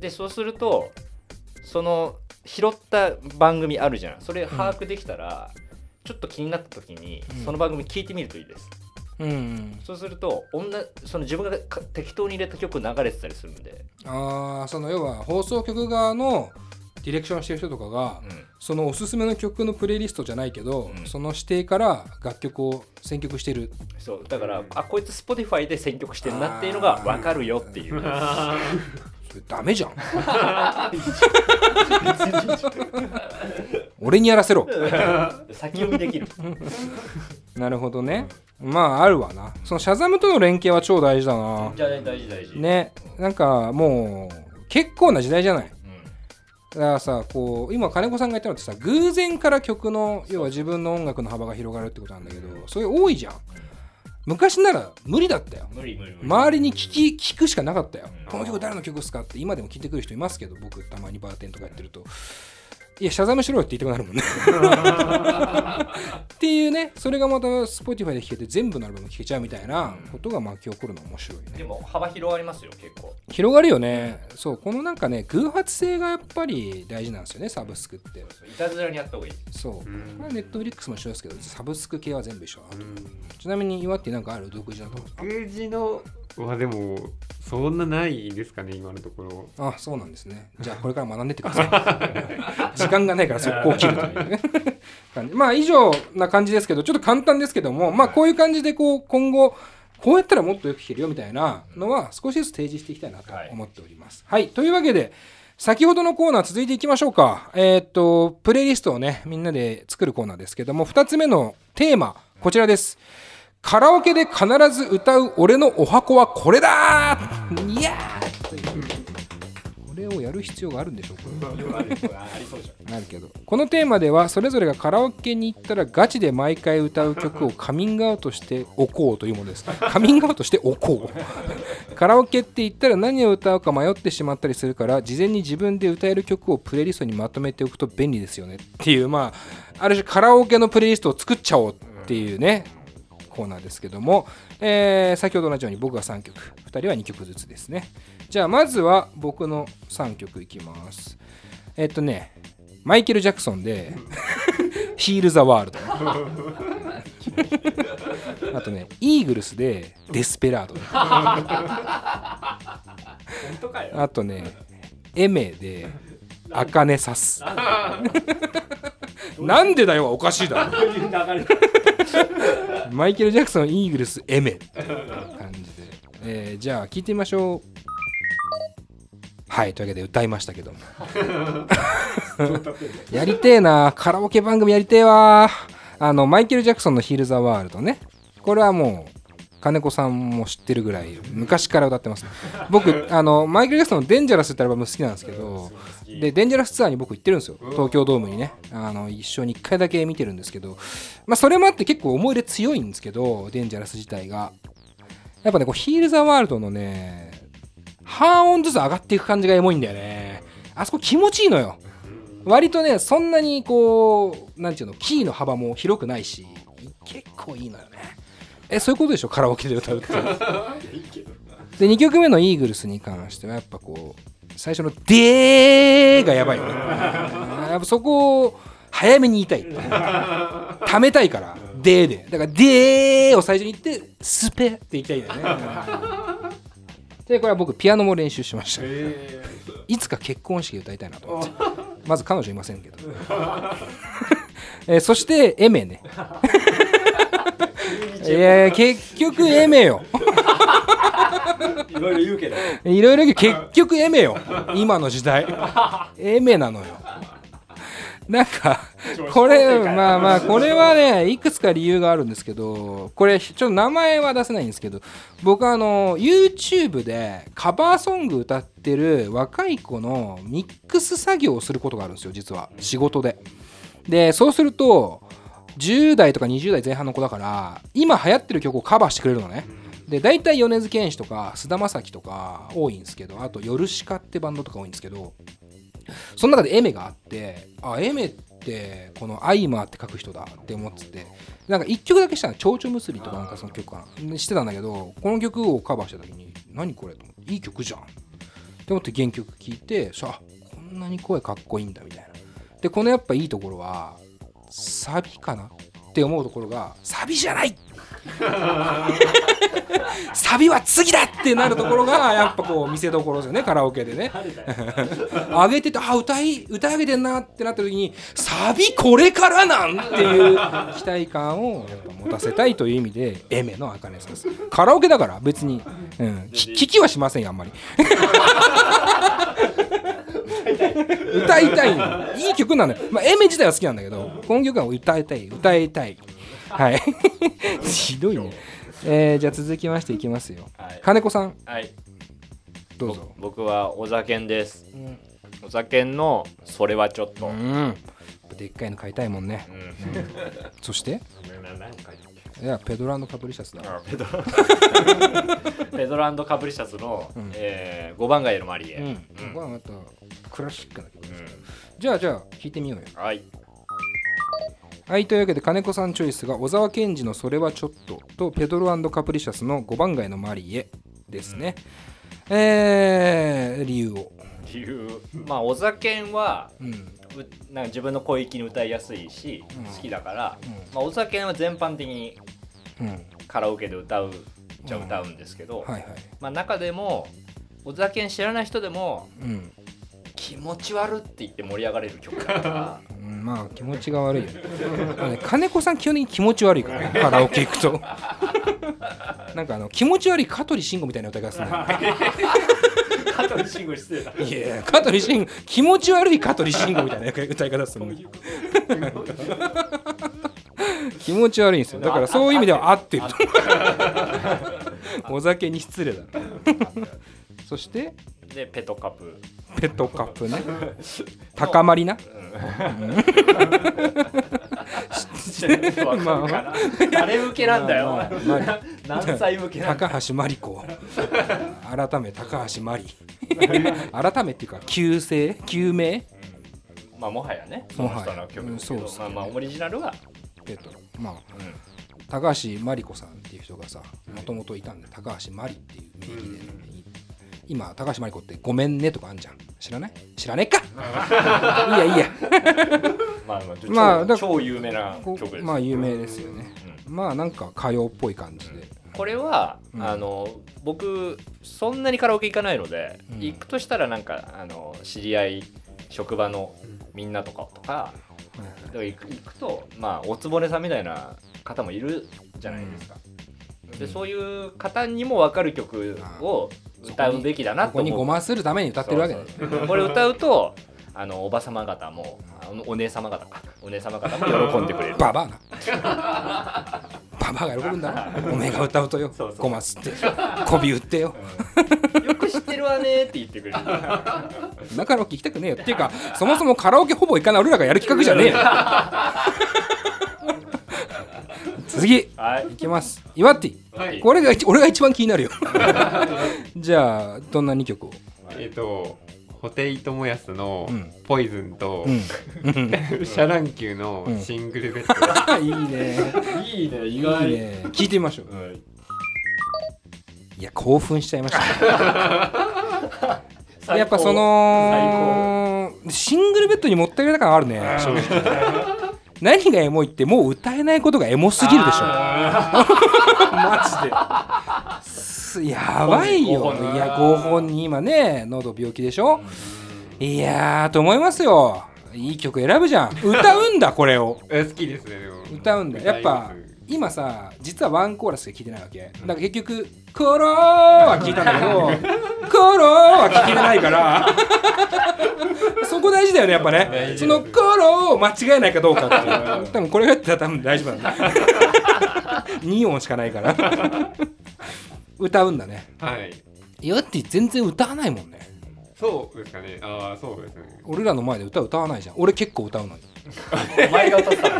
でそうするとその拾った番組あるじゃん。それ把握できたら、ちょっと気になった時に、うん。その番組聞いてみるといいです。うんうん。そうすると女その自分がか適当に入れた曲流れてたりするんで、ああその要は放送局側のディレクションしてる人とかが、うん。そのおすすめの曲のプレイリストじゃないけど、うん。その指定から楽曲を選曲してる。そうだから、あこいつ Spotify で選曲してんなっていうのが分かるよっていう。それダメじゃん。俺にやらせろ。先読みできる。なるほどね。まああるわな。そのシャザムとの連携は超大事だな。じゃあ大事大事。ね。なんかもう結構な時代じゃない。うんだからさこう今金子さんが言ったのってさ偶然から曲の要は自分の音楽の幅が広がるってことなんだけどそれ多いじゃん。昔なら無理だったよ。無理無理無理。周りに聞き聞くしかなかったよ。うんこの曲誰の曲ですか？って今でも聞いてくる人いますけど僕たまにバーテンとかやってるといやシャザムしろよって言いたくなるもんね。っていうねそれがまた Spotify で聴けて全部のアルバム聴けちゃうみたいなことが巻き起こるの面白いね。でも幅広がりますよ結構。広がるよね。そうこのなんかね偶発性がやっぱり大事なんですよねサブスクって。いたずらにやった方がいい。そう。うん。これネットフリックスも一緒ですけどサブスク系は全部一緒だなちなみに岩ってなんかある？独自なとこ独自のはでもそんなないですかね今のところあそうなんですねじゃあこれから学んでってください 時間がないから速攻切るというね感じ まあ以上な感じですけどちょっと簡単ですけどもまあこういう感じでこう今後こうやったらもっとよく聴けるよみたいなのは少しずつ提示していきたいなと思っております。はい、というわけで先ほどのコーナー続いていきましょうか。えーっとプレイリストをねみんなで作るコーナーですけども2つ目のテーマこちらです。カラオケで必ず歌う俺のお箱はこれだ。ーいやー。というをやる必要があるんでしょう。かなるけど。このテーマではそれぞれがカラオケに行ったらガチで毎回歌う曲を カミングアウトしておこうというものです。カミングアウトしておこう。カラオケって言ったら何を歌うか迷ってしまったりするから事前に自分で歌える曲をプレイリストにまとめておくと便利ですよね。っていうまあある種カラオケのプレイリストを作っちゃおうっていうねコーナーですけども、えー先ほど同じように僕が3曲2人は2曲ずつですね。じゃあまずは僕の3曲いきます。えっとねマイケル・ジャクソンで「ヒール・ザ・ワールド」あとねイーグルスで「デスペラード」あとねエメで「アカネサス」なんでだよはおかしいだろ マイケル・ジャクソン、イーグルス、エメっていう感じで、えーじゃあ聞いてみましょう。はい、というわけで歌いましたけども。やりてえな、カラオケ番組やりてえわ。あの、マイケル・ジャクソンのヒル・ザ・ワールドね。これはもう、金子さんも知ってるぐらい、昔から歌ってます。僕、あの、マイケル・ジャクソンのデンジャラスってアルバム好きなんですけど、で、デンジャラスツアーに僕行ってるんですよ。東京ドームにね。あの、一緒に1回だけ見てるんですけど、まあ、それもあって結構思い入れ強いんですけど、デンジャラス自体が。やっぱね、こうヒール・ザ・ワールドのね、半音ずつ上がっていく感じがエモいんだよね。あそこ気持ちいいのよ。割とね、そんなにこう、なんていうの、キーの幅も広くないし、結構いいのよね。え、そういうことでしょ、カラオケで歌うって。で、2曲目のイーグルスに関しては、やっぱこう、最初の「でー」がやばいよね。やっぱそこを早めに言いたい。貯めたいから、でーで。だから、でーを最初に言って、スペって言いたいんだよね。で、これは僕、ピアノも練習しました。いつか結婚式で歌いたいなと思って。まず彼女いませんけど。えーそして、エメね。えー結局エメよ。いろいろ言うけどいろいろ言う結局エメよ。今の時代。エメなのよ。なんか、これ、まあまあ、これはね、いくつか理由があるんですけど、これ、ちょっと名前は出せないんですけど、僕、あの、YouTube でカバーソング歌ってる若い子のミックス作業をすることがあるんですよ、実は。仕事で。で、そうすると、10代とか20代前半の子だから、今流行ってる曲をカバーしてくれるのね。で、大体米津玄師とか、菅田将暉とか多いんですけど、あと、ヨルシカってバンドとか多いんですけど、その中でエメがあって、あ、エメってこのアイマーって書く人だって思ってて、なんか一曲だけしたの、蝶々結びとかなんかその曲かな。してたんだけど、この曲をカバーした時に、何これと思って、いい曲じゃん。って思って原曲聴いて、そあ、こんなに声かっこいいんだみたいな。で、このやっぱいいところは、サビかなって思うところが、サビじゃない。サビは次だってなるところがやっぱこう見せどころですよね。カラオケでね。上げててあ歌い歌い上げてんなってなった時にサビこれからなんっていう期待感をやっぱ持たせたいという意味でエメの茜さんです。カラオケだから別に、うん、き聞きはしませんよあんまり歌いたい。のいい曲なのよ、まあ、エメ自体は好きなんだけどこの曲は歌いたい。歌いたい。はい。ひどいね。えーじゃあ続きましていきますよ。はい。金子さん。はい。どうぞ。ぼ僕はお酒です、お酒のそれはちょっと、ううんんでっかいの買いたいもんね。そして？いやペドラカプリシャスだ。あペドロペドラ カプリシャスの、うん。えー、5番街のマリエ、うん。うん。これはまたクラシックな曲ですうん。じゃあじゃあ聞いてみようよ。はい。はいというわけで金子さんチョイスが小沢健二の「それはちょっと」とペドロカプリシャスの「5番街のマリエ」ですね、えー、理由を。理由まあお酒はうん。うなんか自分の声域に歌いやすいし、うん。好きだから、うん。まあ、お酒は全般的にうん。カラオケで歌うじゃ歌うんですけど、はいはい。まあ、中でもお酒知らない人でもうん。気持ち悪って言って盛り上がれる曲だから。うんまあ気持ちが悪いよ。ねあのね金子さん基本的に気持ち悪いからね カラオケ行くと。なんかあの気持ち悪い香取慎吾みたいな歌い方するんだよ 香取慎吾失礼だ。いや香取慎吾気持ち悪い香取慎吾みたいな歌い方するの。気持ち悪いんですよ。だからそういう意味では合ってると お酒に失礼だ。そして？でペットカップ。ペットカップね。高まりな まあ誰向けなんだよ、まあまあまあ。何歳向けなんだ高橋真理子。改め高橋真理 改めっていうか旧姓？旧名？まあもはやね。そはや。人の曲ですけど、うまあまあオリジナルは、ペットまあうん。高橋真理子さんっていう人がさもともといたんで高橋真理っていう名義で、今高橋真理子って「ごめんね」とかあんじゃん。知らない？知らねえか。い いやいいや。まあまあ超,、まあだ超有名なこ曲です、まあ有名ですよね、まあなんか歌謡っぽい感じで、これは、うん。あの僕そんなにカラオケ行かないので、うん。行くとしたらなんかあの知り合い職場のみんなとかとかだから行く行くとまあおつぼねさんみたいな方もいるじゃないですか、でそういう方にも分かる曲を歌うべきだなことこに思うごまするために歌ってるわけだよ。そうこれ歌うとあのおばさま方もあのお姉様方か。お姉様方も喜んでくれる。ババアな ババアが喜ぶんだろおめえが歌うとよ。ごますって。媚び売ってよ。よく知ってるわねって言ってくれる。だから行きたくねえよ。っていうかそもそもカラオケほぼ行かない俺らがやる企画じゃねえよ 次。はい。いきます。イワッティはい。これが一俺が一番気になるよ。じゃあどんな2曲を？えっ、と布袋寅泰のうん「POISON」と、うん。うん。シャ乱Q のうん。シングルベッド、いいね。いいね意いいね。聞いてみましょう。うんいや興奮しちゃいました。ねやっぱそのシングルベッドにもったいない感あるね。正直何がエモいってもう歌えないことがエモすぎるでしょ。マジで。やばいよ。いやご本人今ね喉病気でしょ。いやーと思いますよ。いい曲選ぶじゃん。歌うんだこれを。え好きですね歌うんだ。やっぱ今さ実はワンコーラスで聴いてないわけ。だから結局「コロー」は聞いたんだけど「コロー」は聞けてないからそこ大事だよねやっぱね。その「コロー」を間違えないかどうかっていう。多分これがやったら多分大丈夫なんだ。2音しかないから。歌うんだね。はい。いやだって全然歌わないもんねそうですかね。ああそうですね。俺らの前で歌歌わないじゃん。俺結構歌うのに お前が歌ったの。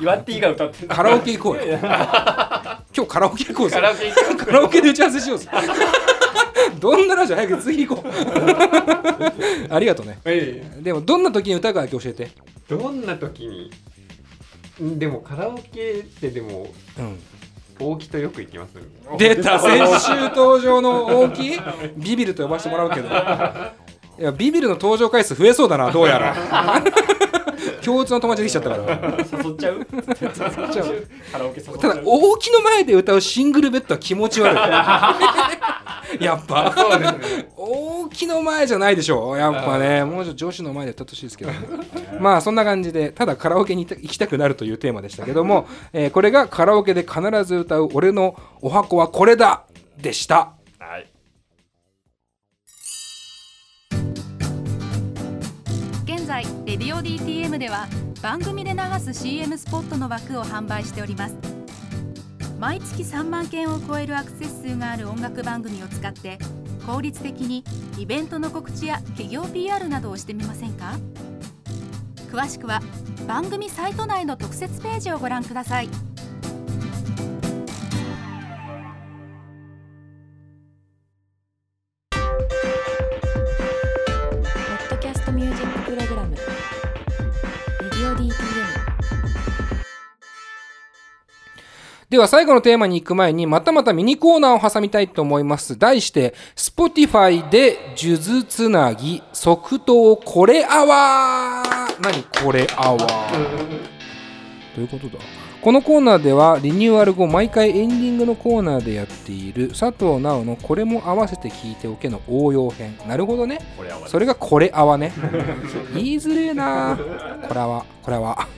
岩手が歌ってるカラオケ行こうよ。今日カラオケ行こうぜ。カラオケ行くカラオケで打ち合わせしようぜ。どんなラジオ早く次行こう。ありがとうね。えでもどんな時に歌うかだけ教えて。えどんな時に？んでもカラオケってでもうん大木とよく行きます出た 先週登場の大きい ビビると呼ばせてもらうけど。いやビビるの登場回数増えそうだなどうやら。共通の友達できちゃったから。誘っちゃう。ただ大木の前で歌うシングルベッドは気持ち悪い やっぱ。そうですね大木の前じゃないでしょやっぱね。もうちょっと女子の前で歌ってほしいですけどまあそんな感じでただカラオケに行きたくなるというテーマでしたけども、えーこれがカラオケで必ず歌う俺のお箱はこれだでした。はい。現在レディオ DTM では番組で流す CM スポットの枠を販売しております毎月3万件を超えるアクセス数がある音楽番組を使って効率的にイベントの告知や企業 PR などをしてみませんか？詳しくは番組サイト内の特設ページをご覧ください。では最後のテーマに行く前にまたまたミニコーナーを挟みたいと思います。題して Spotify で数珠つなぎ即答これアワー。何これアワー？どういうことだ？このコーナーではリニューアル後毎回エンディングのコーナーでやっている佐藤直のこれも合わせて聞いておけの応用編。なるほどね。それがこれあわね。言いづれえな。これはこれは、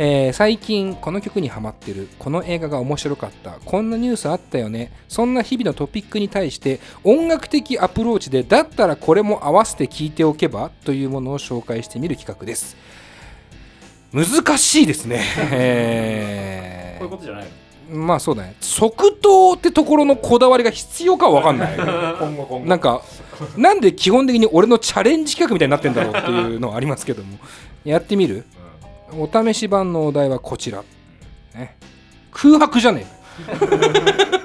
えー最近この曲にハマってるこの映画が面白かった。こんなニュースあったよね。そんな日々のトピックに対して音楽的アプローチでだったらこれも合わせて聞いておけばというものを紹介してみる企画です。難しいですね、え ーこういうことじゃないの？まあそうだね。即答ってところのこだわりが必要かは分かんない。今後今後。なんかなんで基本的に俺のチャレンジ企画みたいになってんだろうっていうのはありますけども。やってみる？お試し版のお題はこちら、ね、空白じゃねえ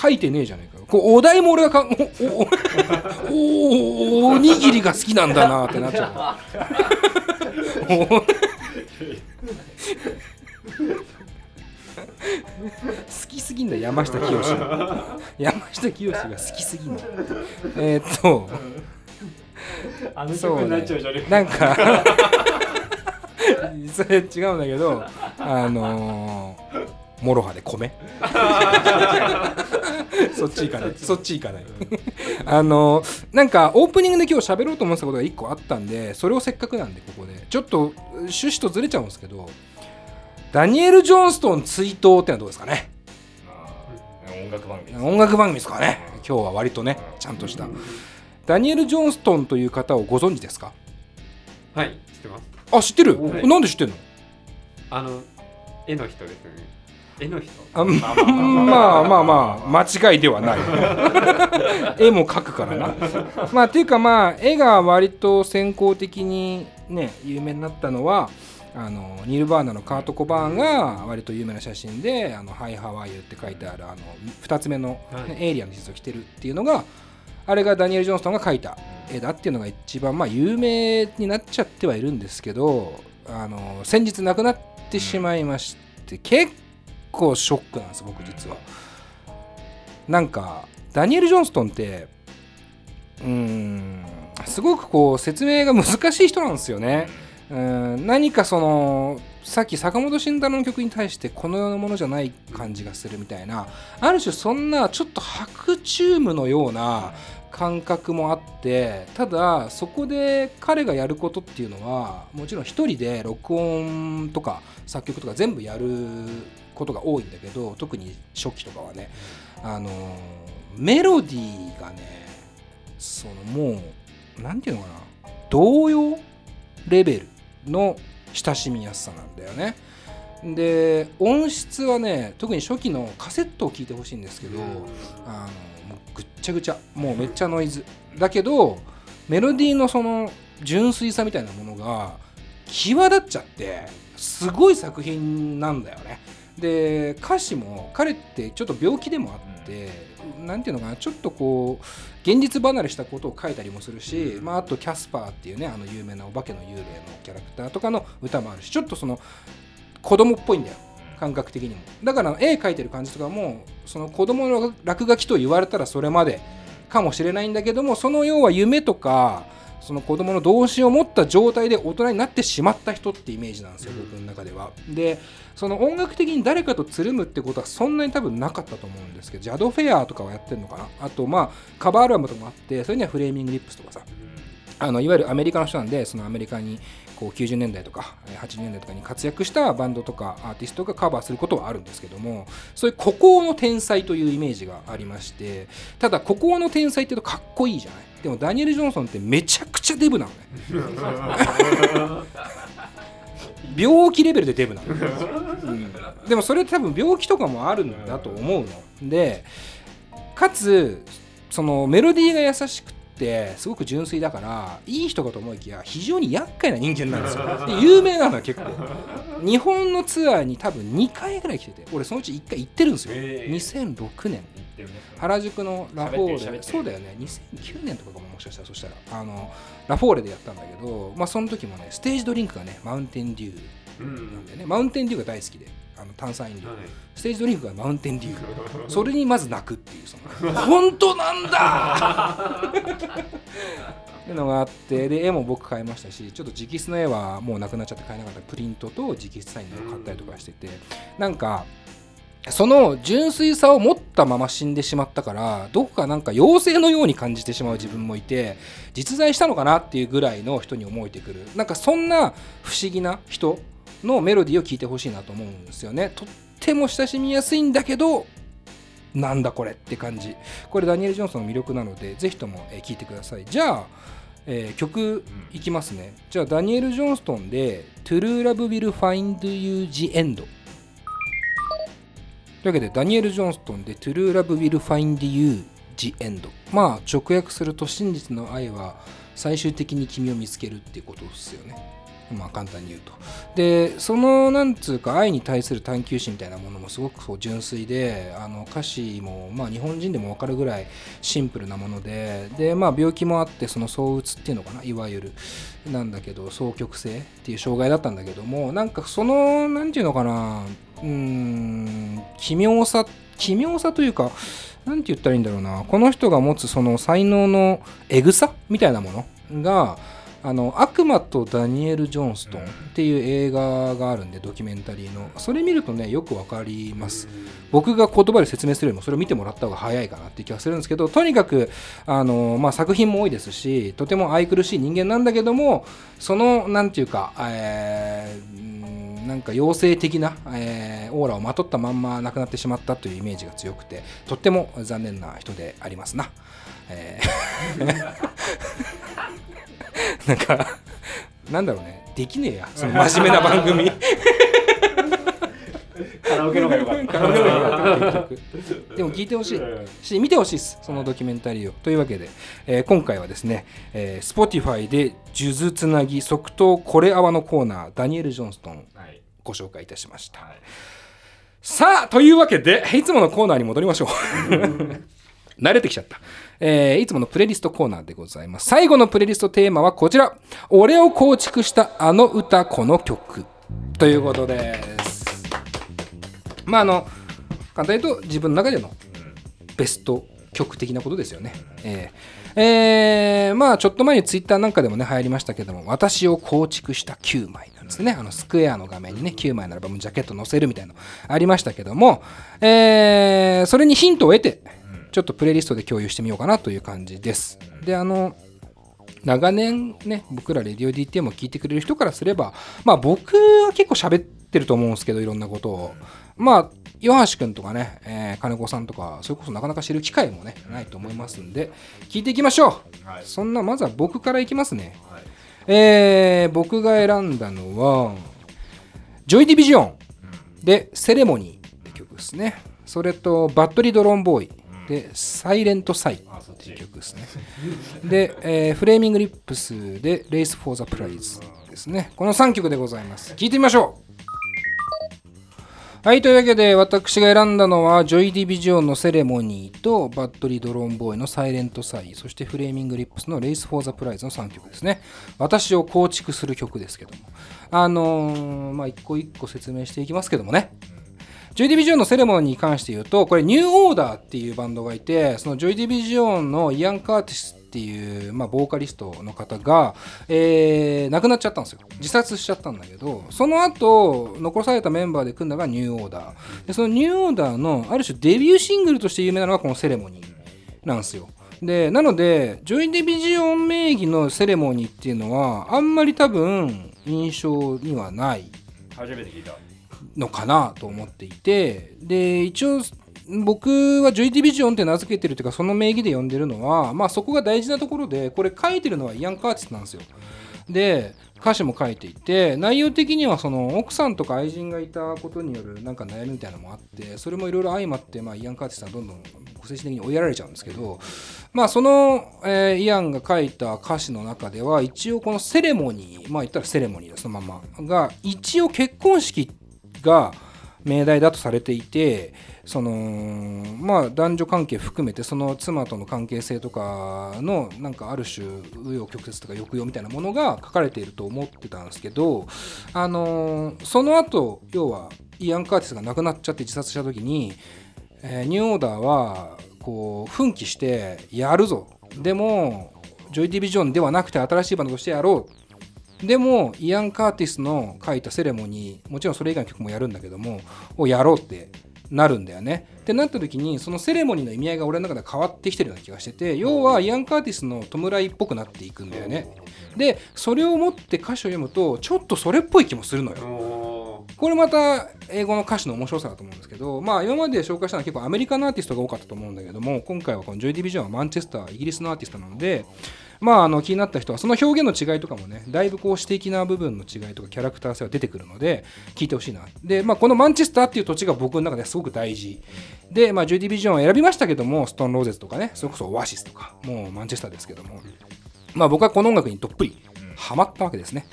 書いてねえじゃねえか。こうお題も俺がかおおおおおにぎりが好きなんだなってなっちゃう。お好きすぎんだ山下清山下清が好きすぎんだ。えーっと。あの曲になっちゃうじゃねえなんかそれ違うんだけどあのー、モロハで米。そっち行かない。そっち行かない。あのーなんかオープニングで今日喋ろうと思ってたことが1個あったんでそれをせっかくなんでここで。ちょっと趣旨とずれちゃうんですけどダニエル・ジョンストン追悼ってのはどうですかね。音楽番組です音楽番組ですかね。今日は割とねちゃんとした。ダニエル・ジョンストンという方をご存知ですか？はい知ってますあ知ってる、はい。なんで知ってんの？あの絵の人ですよね。絵の人。あまあまあまあ間違いではない。絵も描くからな。まあっていうかまあ絵が割と先行的にね有名になったのはあのニルバーナのカート・コバーンが割と有名な写真で「あのハイ・ハワイユ」って書いてあるあの2つ目の、ねはい。エイリアンの実を着てるっていうのがあれがダニエル・ジョンストンが描いた絵だっていうのが一番まあ有名になっちゃってはいるんですけどあの先日亡くなってしまいまして結構ショックなんです僕実は。なんかダニエル・ジョンストンってうーんすごくこう説明が難しい人なんですよね。うん何かそのさっき坂本慎太郎の曲に対してこのようなものじゃない感じがするみたいなある種そんなちょっと白チュームのような感覚もあってただそこで彼がやることっていうのはもちろん一人で録音とか作曲とか全部やることが多いんだけど特に初期とかはね。あのメロディーがねそのもうなんていうのかな童謡レベルの親しみやすさなんだよね。で音質はね特に初期のカセットを聞いてほしいんですけど、あのもうぐっちゃぐちゃもうめっちゃノイズだけどメロディーのその純粋さみたいなものが際立っちゃってすごい作品なんだよね。で歌詞も彼ってちょっと病気でもあってなんていうのかなちょっとこう現実離れしたことを書いたりもするし、まあ、あとキャスパーっていうねあの有名なお化けの幽霊のキャラクターとかの歌もある。しちょっとその子供っぽいんだよ。感覚的にも。だから絵描いてる感じとかもその子供の落書きと言われたらそれまでかもしれないんだけどもその要は夢とかその子供の童心を持った状態で大人になってしまった人ってイメージなんですよ、僕の中では。でその音楽的に誰かとつるむってことはそんなに多分なかったと思うんですけどジャドフェアとかはやってるのかな？あとまあカバーアルバムとかもあってそれにはフレーミングリップスとかさ。あのいわゆるアメリカの人なんでそのアメリカにこう90年代とかえー80年代とかに活躍したバンドとかアーティストがカバーすることはあるんですけどもそういう孤高の天才というイメージがありましてただ孤高の天才って言うとかっこいいじゃない？でもダニエル・ジョンストンってめちゃくちゃデブなのね。病気レベルでデブなの、うん。でもそれ多分病気とかもあるんだと思うの。でかつそのメロディーが優しくってすごく純粋だからいい人かと思いきや非常に厄介な人間なんですよ。で有名なのは結構。日本のツアーに多分2回ぐらい来てて俺そのうち1回行ってるんですよ、へー2006年。原宿のラフォーレ。そうだよね。2009年とかかももしかしたらそしたらあのラフォーレでやったんだけど、まあ、その時もねステージドリンクがねマウンテンデューなんだよね。マウンテンデューが大好きで。あの炭酸飲料、ステージドリンクがマウンテンデュー。それにまず泣くっていうその。本当なんだ！っていうのがあって。で絵も僕買いましたしちょっと直筆の絵はもうなくなっちゃって買えなかった。プリントと直筆サインの絵を買ったりとかしてて。なんかその純粋さを持ったまま死んでしまったからどこかなんか妖精のように感じてしまう自分もいて実在したのかなっていうぐらいの人に思えてくる。なんかそんな不思議な人のメロディーを聴いてほしいなと思うんですよね。とっても親しみやすいんだけどなんだこれって感じ。これダニエル・ジョンソンの魅力なのでぜひとも聴、えー聞いてください。じゃあ、えー曲いきますね。じゃあダニエル・ジョンストンで「True Love Will Find You the End」というわけでダニエル・ジョンストンで「To Love Will Find You The End」まあ直訳すると真実の愛は最終的に君を見つけるっていうことですよねまあ簡単に言うと。でそのなんつうか愛に対する探求心みたいなものもすごくそう純粋であの歌詞もまあ日本人でも分かるぐらいシンプルなものででまあ病気もあってその躁うつっていうのかないわゆる。なんだけど双極性っていう障害だったんだけどもなんかそのなんていうのかなうん奇妙さ奇妙さというかなんて言ったらいいんだろうなこの人が持つその才能のエグさみたいなものがあの悪魔とダニエル・ジョンストンっていう映画があるんでドキュメンタリーの。それ見るとねよくわかります。僕が言葉で説明するよりもそれを見てもらった方が早いかなって気がするんですけどとにかくあの、まあ、作品も多いですしとても愛くるしい人間なんだけどもそのなんていうか、えーなんか妖精的な、えーオーラをまとったまんま亡くなってしまったというイメージが強くてとっても残念な人でありますな。えー。なんかなんだろうね。できねえや。その真面目な番組。カラオケの方がよかった。カラオケの方がよかった結局でも聞いてほしい。し見てほしいです。そのドキュメンタリーを。というわけで、えー今回はですね、えー、Spotify で「数珠つなぎ即答これあわ」のコーナーダニエル・ジョンストンはい。ご紹介いたしました、さあというわけでいつものコーナーに戻りましょう。慣れてきちゃった、えーいつものプレイリストコーナーでございます。最後のプレイリストテーマはこちら。俺を構築したあの歌この曲。ということです。まああの簡単に言うと自分の中でのベスト曲的なことですよね。えー。えーまあちょっと前にツイッターなんかでもね流行りましたけども私を構築した9枚なんですね。あのスクエアの画面にね9枚のアルバムジャケット載せるみたいなのありましたけども、えーそれにヒントを得てちょっとプレイリストで共有してみようかなという感じです。であの長年ね僕らレディオ DTM を聞いてくれる人からすればまあ僕は結構喋ってると思うんですけどいろんなことを。まあ岩橋くんとかね、えー金子さんとかそれこそなかなか知る機会もねないと思いますんで聞いていきましょう、はい。そんなまずは僕からいきますね、えー僕が選んだのはジョイ・ディビジョンで「Ceremony」って曲ですね。それとバッドリー・ドローンボーイで「Silent Sigh」っていう曲ですね。で、えーフレーミング・リップスで「Race for the Prize」ですね。この3曲でございます。聞いてみましょう。はい、というわけで私が選んだのはジョイ・ディビジョンの Ceremony とバッドリー・ドローンボーイの Silent Sigh そしてフレーミング・リップスの Race for the Prize の3曲ですね。私を構築する曲ですけども。あのーまあ一個一個説明していきますけどもね。ジョイ・ディビジョンの Ceremony に関して言うとこれニューオーダーっていうバンドがいてそのジョイ・ディビジョンのイアン・カーティスっていう、まあ、ボーカリストの方が、えー亡くなっちゃったんですよ。自殺しちゃったんだけどその後残されたメンバーで組んだのがニューオーダー。でそのニューオーダーのある種デビューシングルとして有名なのがこの Ceremony なんですよ。でなのでジョイ・ディビジョン名義の Ceremony っていうのはあんまり多分印象にはない。初めて聞いた。のかなと思っていてで一応僕はジョイ・ディビジョンって名付けてるというかその名義で呼んでるのはまあそこが大事なところでこれ書いてるのはイアン・カーティスなんですよ。で歌詞も書いていて内容的にはその奥さんとか愛人がいたことによるなんか悩みみたいなのもあってそれもいろいろ相まって、まあ、イアン・カーティスさんどんどん精神的に追いやられちゃうんですけどまあその、えーイアンが書いた歌詞の中では一応このセレモニーまあ言ったらセレモニーだそのままが一応結婚式ってが命題だとされていてそのまあ男女関係含めてその妻との関係性とかのなんかある種紆余曲折とか抑揚みたいなものが書かれていると思ってたんですけどあのーその後要はイアン・カーティスが亡くなっちゃって自殺した時に、えーニューオーダーはこう奮起してやるぞ。でもジョイ・ディビジョンではなくて新しいバンドとしてやろう。でもイアン・カーティスの書いたセレモニーもちろんそれ以外の曲もやるんだけどもをやろうってなるんだよね。ってなった時にそのセレモニーの意味合いが俺の中で変わってきてるような気がしてて要はイアン・カーティスの弔いっぽくなっていくんだよね。でそれを持って歌詞を読むとちょっとそれっぽい気もするのよ。おこれまた英語の歌詞の面白さだと思うんですけど、まあ、今まで紹介したのは結構アメリカのアーティストが多かったと思うんだけども今回はこのジョイ・ディビジョンはマンチェスターイギリスのアーティストなので、まああの気になった人はその表現の違いとかもねだいぶこう詩的な部分の違いとかキャラクター性が出てくるので聞いてほしいなで、まあ、このマンチェスターっていう土地が僕の中ですごく大事で、まあ、ジョイ・ディビジョンを選びましたけどもストーン・ローゼズとかねそれこそオアシスとかもうマンチェスターですけどもまあ僕はこの音楽にどっぷりハマったわけですね。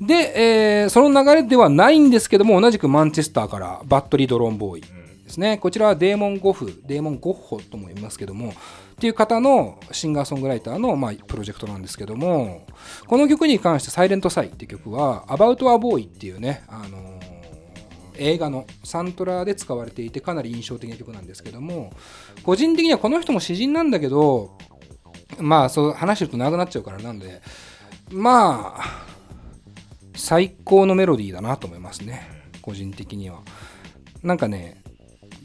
で、えーその流れではないんですけども、同じくマンチェスターからバットリー・ドローンボーイですね。こちらはデーモン・ゴフ、デーモン・ゴッホとも言いますけども、っていう方のシンガーソングライターの、まあ、プロジェクトなんですけども、この曲に関して、サイレント・サイっていう曲は、About a Boy っていうね、あの映画のサントラで使われていてかなり印象的な曲なんですけども個人的にはこの人も詩人なんだけどまあそう話してると長くなっちゃうからなんでまあ最高のメロディーだなと思いますね。個人的には。なんかね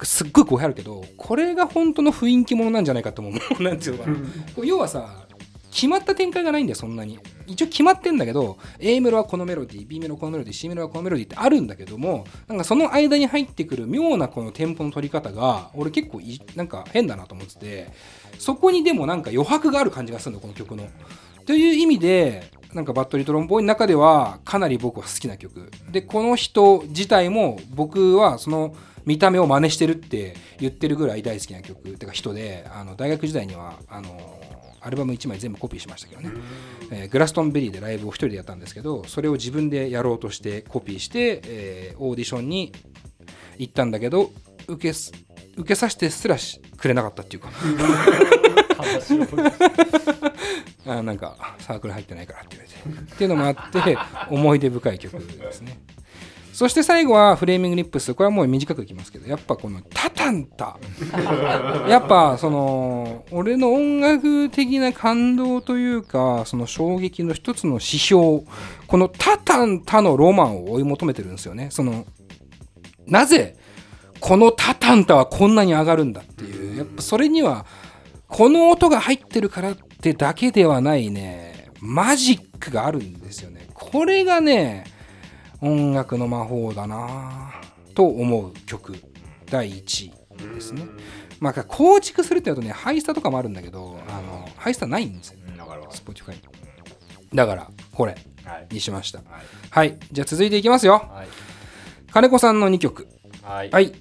すっごい語弊あるけどこれが本当の雰囲気ものなんじゃないかと思う。なんていうのかな。要はさ決まった展開がないんだよそんなに。一応決まってんだけど A メロはこのメロディー B メロはこのメロディー C メロはこのメロディーってあるんだけどもなんかその間に入ってくる妙なこのテンポの取り方が俺結構いなんか変だなと思っててそこにでもなんか余白がある感じがするんだよこの曲の。という意味でなんかバットリートロンボーイの中ではかなり僕は好きな曲。でこの人自体も僕はその見た目を真似してるって言ってるぐらい大好きな曲てか人であの大学時代にはあのアルバム1枚全部コピーしましたけどね、えーグラストンベリーでライブを一人でやったんですけどそれを自分でやろうとしてコピーして、えーオーディションに行ったんだけど受けす受けさせてすらしくれなかったっていうか。あなんかサークル入ってないからって言われて。っていうのもあって思い出深い曲ですねそして最後はフレーミングリップス。これはもう短くいきますけど。やっぱこのタタンタ。やっぱその俺の音楽的な感動というかその衝撃の一つの指標。このタタンタのロマンを追い求めてるんですよね。そのなぜこのタタンタはこんなに上がるんだっていう。やっぱそれにはこの音が入ってるからってだけではないね。マジックがあるんですよね。これがね音楽の魔法だなと思う曲第1位ですね。まあ構築するってなるとねハイスタとかもあるんだけどあのハイスタないんですようんわかるわかる Spotify に。だからこれはい。にしました。はい。はい。じゃあ続いていきますよ。はい。金子さんの2曲。はい。はい。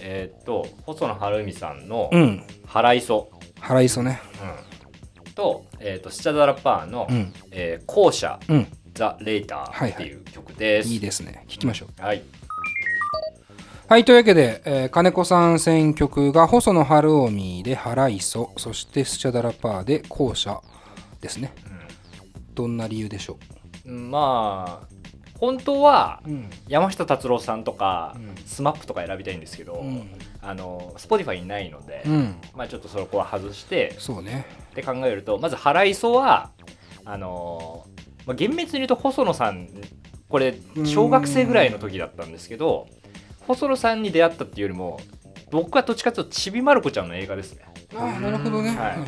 えーっと細野晴臣さんのうん「腹磯腹磯ね」うん。と,、えーっとスチャダラパーのうん「えー校舎うんザ・レイター」っていう曲です。いいですね。聞きましょう。はい。はい、というわけで、えー金子さん選曲が細野晴臣で腹磯、そしてスチャダラパーで校舎ですね。どんな理由でしょう？んまあ本当はう、うん、山下達郎さんとか、うん。スマップとか選びたいんですけど、うん、あの Spotify にないので、うん、まあちょっとそこは外してそうね。って考えるとまず腹磯はあのまあ、厳密に言うと細野さんこれ小学生ぐらいの時だったんですけど細野さんに出会ったっていうよりも僕はどっちかというとちびまる子ちゃんの映画ですね。ああ、なるほどね。はい。はい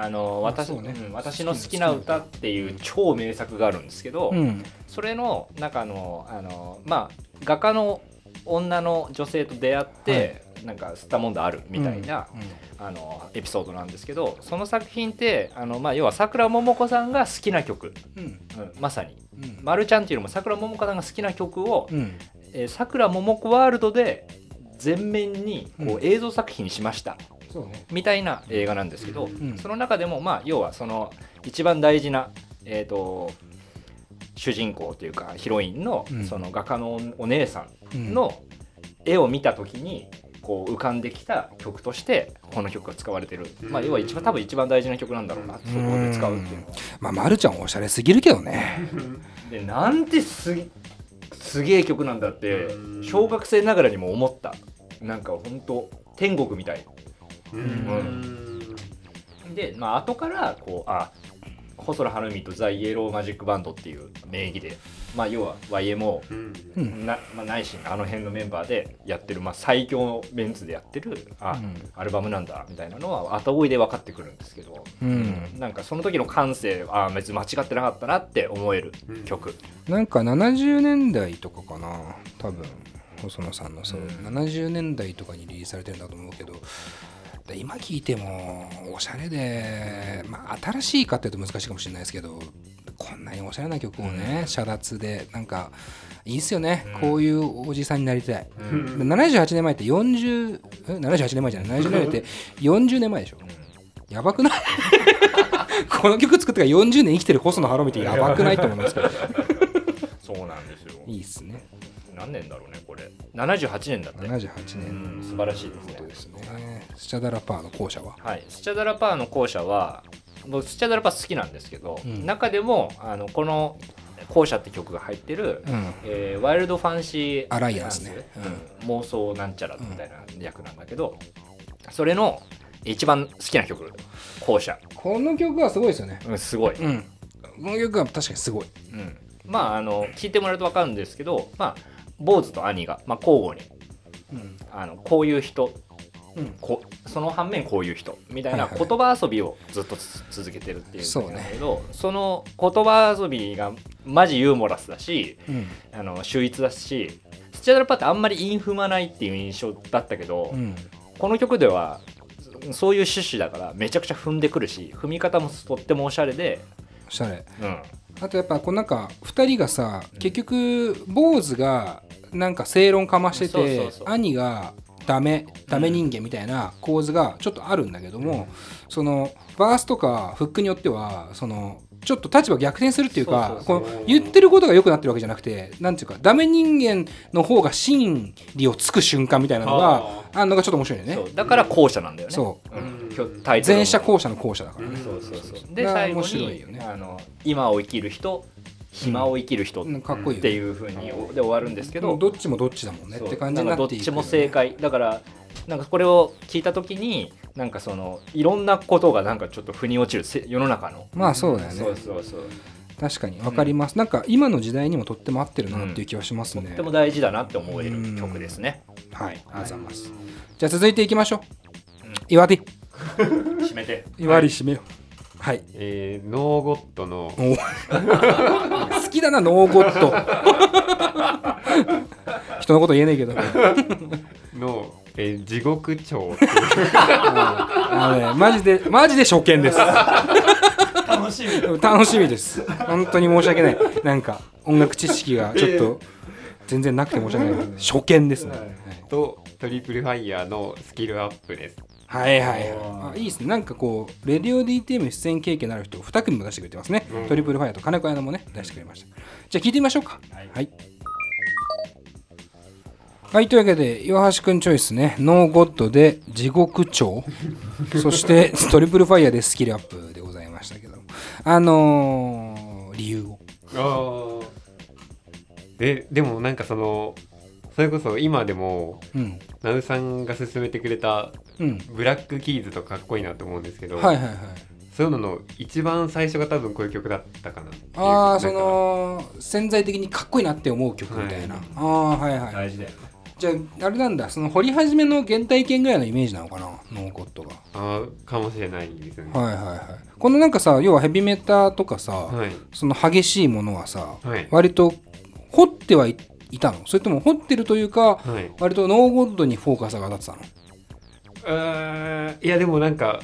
あの私ね。うん私の好きな歌っていう超名作があるんですけど、うん、それの中のあのまあ画家の女の女性と出会って、なんか吸ったもんだあるみたいな、あのエピソードなんですけどその作品ってあの、まあ、要はさくらももこさんが好きな曲、うん、うんまさに。うん、「まるちゃん」っていうのもさくらももこさんが好きな曲をうん、さくらももこワールドで全面にこうう映像作品にしました。みたいな映画なんですけど、ん。その中でもまあ要はその一番大事な、えー、と主人公というかヒロインのうん。その画家のお姉さうん。んの絵を見た時にこう浮かんできた曲としてこの曲が使われてる、まあ、要は一番多分一番大事な曲なんだろうなそこで使うっていうのは。まあ、まるちゃんおしゃれすぎるけどね。でなんてすすげえ曲なんだって小学生ながらにも思ったなんか本当天国みたい。で、まあ後からこうあ細野晴臣とザ・イエローマジックバンドっていう名義で、まあ、要は YMO うん、な、まあ、ないしあの辺のメンバーでやってる、まあ、最強のメンツでやってるあ、うん。アルバムなんだみたいなのは後追いで分かってくるんですけど、うん。なんかその時の感性あ別に間違ってなかったなって思える曲、なんか70年代とかかな多分細野さんのそう、70年代とかにリリースされてるんだと思うけどで今聞いてもおしゃれで、まあ、新しいかっていうと難しいかもしれないですけどこんなにおしゃれな曲をね、遮奪でなんかいいっすよね、こういうおじさんになりたい、で78年前って40え78年前じゃない？70年前って40年前でしょ、やばくない？この曲作ってから40年生きてる細野晴臣ってやばくないと思いますけど。そうなんですよ。いいっすね。何年だろうねこれ。78年だって。78う年。ん素晴らしいですね。ですね。スチャダラパーの校舎は？はい、スチャダラパーの校舎は僕スチャダラパー好きなんですけど、うん。中でもあのこの「校舎」って曲が入ってる、うん。えーワイルドファンシーアライアンスね。うん。妄想なんちゃらみたいな役なんだけど、それの一番好きな曲「校舎。この曲はすごいですよね」うん、すごい、うん。この曲は確かにすごい。うん、まああの聞いてもらうと分かるんですけどまあ坊主と兄が、まあ、交互にうん。あのこういう人うんこその反面こういう人みたいな言葉遊びをずっとつ続けてるっていう感じなんだけどそ,、の言葉遊びがマジユーモラスだしうん。あの秀逸だしスチャダラパーってあんまり韻踏まないっていう印象だったけど、うん。この曲ではそういう趣旨だからめちゃくちゃ踏んでくるし踏み方もとってもおしゃれで、おしゃれ。うん、あとやっぱこうなんか2人がさ結局坊主がなんか正論かましてて兄がダメダメ人間みたいな構図がちょっとあるんだけども、そのバースとかフックによってはそのちょっと立場逆転するっていうかそうそうこの言ってることが良くなってるわけじゃなくてなんていうかダメ人間の方が真理をつく瞬間みたいなのがあ。るのがちょっと面白いよね。だから後者なんだよね。そう。前者後者の後者だからね、そうそうそう。でが最後面白いによね。あの今を生きる人暇を生きる人っていうふうにで終わるんですけど、どっちもどっちだもんねって感じになっていくなんかどっちも正解。だからなんかこれを聞いた時になんかそのいろんなことがなんかちょっと腑に落ちるせ世の中の、まあそうだよね。そうそうそう。確かに分かります、なんか今の時代にもとっても合ってるなっていう気はしますね、とっても大事だなって思える曲ですね。はいありがとうございます、じゃあ続いていきましょう、岩手。締めて。岩り締めようはい、えーノーゴットの。お 好きだなノーゴット。人のこと言えねえけど。の、えー地獄町。っていマジでマジで初見です。楽しみ。楽しみです。本当に申し訳ない。なんか音楽知識がちょっと全然なくて申し訳ない。初見ですね、とトリプルファイヤーのスキルアップです。はいはいはい。あいいですね。なんかこうレディオ DTM 出演経験のある人2組も出してくれてますね、トリプルファイヤーと金子屋もね出してくれました。じゃあ聞い。てみましょうかはい。はい、というわけで岩橋くんチョイスね。ノーゴッドで地獄町 そしてトリプルファイヤーでスキルアップでございましたけどあのー理由を。あででもなんかそのそれこそ今でもうん。ナウさんが勧めてくれたうん。ブラックキーズとかかっこいいなと思うんですけど、はいはいはいそういうのの一番最初が多分こういう曲だったかなっていうああその潜在的にかっこいいなって思う曲みたいな、はいああはいはい大事だよじゃああれなんだ。その掘り始めの原体験ぐらいのイメージなのかなノーゴッドがあーかもしれないですね。はいはいはい。このなんかさ要はヘビメタとかさ、はい。その激しいものはさ、はい。割と掘ってはい、いたの？それとも掘ってるというかはい。割とノーゴッドにフォーカスが当たってたの？いやでもなんか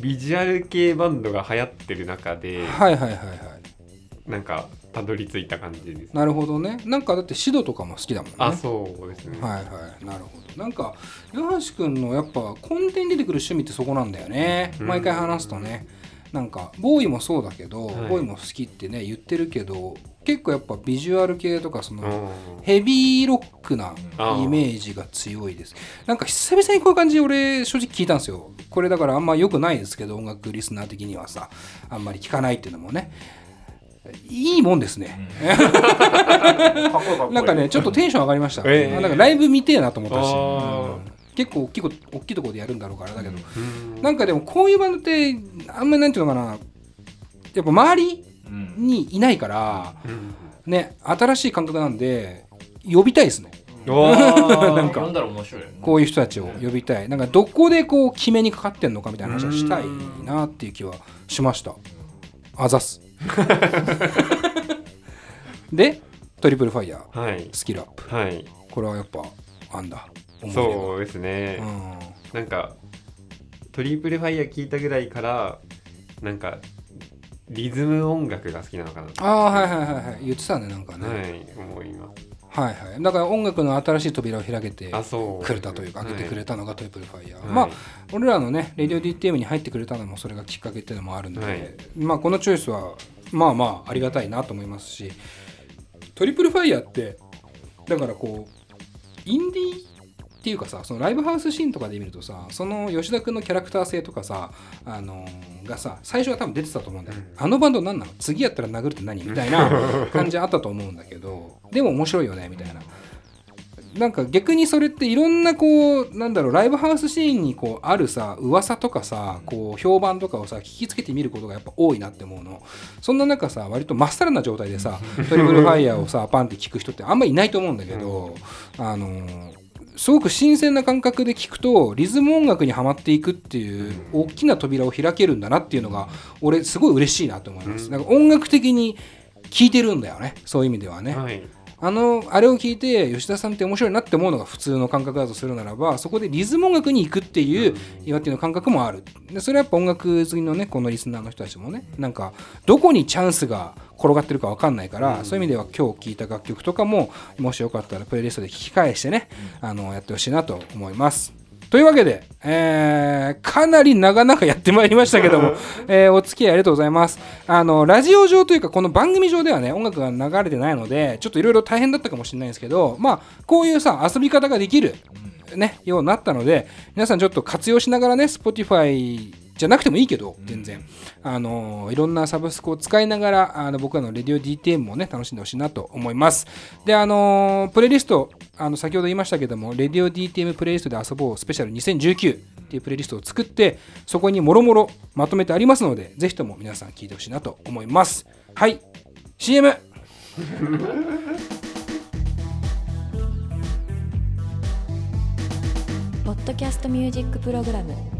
ビジュアル系バンドが流行ってる中ではいはいはいはい。なんかたどり着いた感じです。なるほどね。なんかだってシドとかも好きだもんね。あそうですね。はいはい。なるほど。なんか岩橋君のやっぱ根底に出てくる趣味ってそこなんだよね。うん。毎回話すとね。なんかボーイもそうだけど、はい。ボーイも好きってね言ってるけど結構やっぱビジュアル系とかその、うん。ヘビーロックなイメージが強いです。なんか久々にこういう感じ俺正直聞いたんですよ。これだからあんま良くないですけど音楽リスナー的にはさあんまり聞かないっていうのもね。いいもんですね、なんかねちょっとテンション上がりました、ええ。あなんかライブ見てえなと思ったし、うん結構大きいこ大きいところでやるんだろうからだけど、うん。なんかでもこういうバンドってあんまりなんていうのかな。やっぱ周りうんにいないからうん。ね新しい感覚なんで呼びたいですね。なんか。こういう人たちを呼びたい。なんかどこでこう決めにかかってんのかみたいな話はしたいなっていう気はしました。あざっす。でトリプルファイヤー。はい。スキルアップ。はい。これはやっぱあんだ。そうですね。うん。なんかトリプルファイヤー聞いたぐらいからなんかリズム音楽が好きなのかなと。ああはいはいはいはい。言ってたねなんかね、はい思います。はいはい。だから音楽の新しい扉を開けてくれたというか開けてくれたのがトリプルファイヤー、はい。まあ俺らのねレディオ DTM に入ってくれたのもそれがきっかけっていうのもあるので、はい。まあこのチョイスはまあまあありがたいなと思いますしトリプルファイヤーってだからこうインディーっていうかさそのライブハウスシーンとかで見るとさその吉田君のキャラクター性とかさあのーがさ最初は多分出てたと思うんだよ、あのバンド何なの？次やったら殴るって何？みたいな 感じあったと思うんだけどでも面白いよね？みたいな。なんか逆にそれっていろんなこうなんだろうライブハウスシーンにこうあるさ噂とかさこう評判とかをさ聞きつけてみることがやっぱ多いなって思うの。そんな中さ割とまっさらな状態でさトリプルファイヤーをさパンって聞く人ってあんまりいないと思うんだけど、あのーすごく新鮮な感覚で聞くとリズム音楽にはまっていくっていう大きな扉を開けるんだなっていうのが俺すごい嬉しいなと思います。なんか音楽的に聴いてるんだよねそういう意味ではね。はいあのあれを聞いて吉田さんって面白いなって思うのが普通の感覚だとするならばそこでリズム音楽に行くっていう岩手の感覚もある。でそれはやっぱ音楽好きのねこのリスナーの人たちもねなんかどこにチャンスが転がってるか分かんないから、そういう意味では今日聴いた楽曲とかももしよかったらプレイリストで聴き返してね、あのやってほしいなと思います。というわけで、えーかなり長々やってまいりましたけども、えーお付き合いありがとうございます。あの、ラジオ上というか、この番組上ではね、音楽が流れてないので、ちょっといろいろ大変だったかもしれないんですけど、まあ、こういうさ、遊び方ができる、ね、ようになったので、皆さんちょっと活用しながらね、Spotify じゃなくてもいいけど、全然、あのいろんなサブスクを使いながら、あの僕らのレディオ DTM もね、楽しんでほしいなと思います。で、あのプレイリスト、あの先ほど言いましたけども、レディオ DTM プレイリストで遊ぼうスペシャル2019っていうプレイリストを作って、そこにもろもろまとめてありますので、ぜひとも皆さん聞いてほしいなと思います。はい、CM! ポッドキャストミュージックプログラム「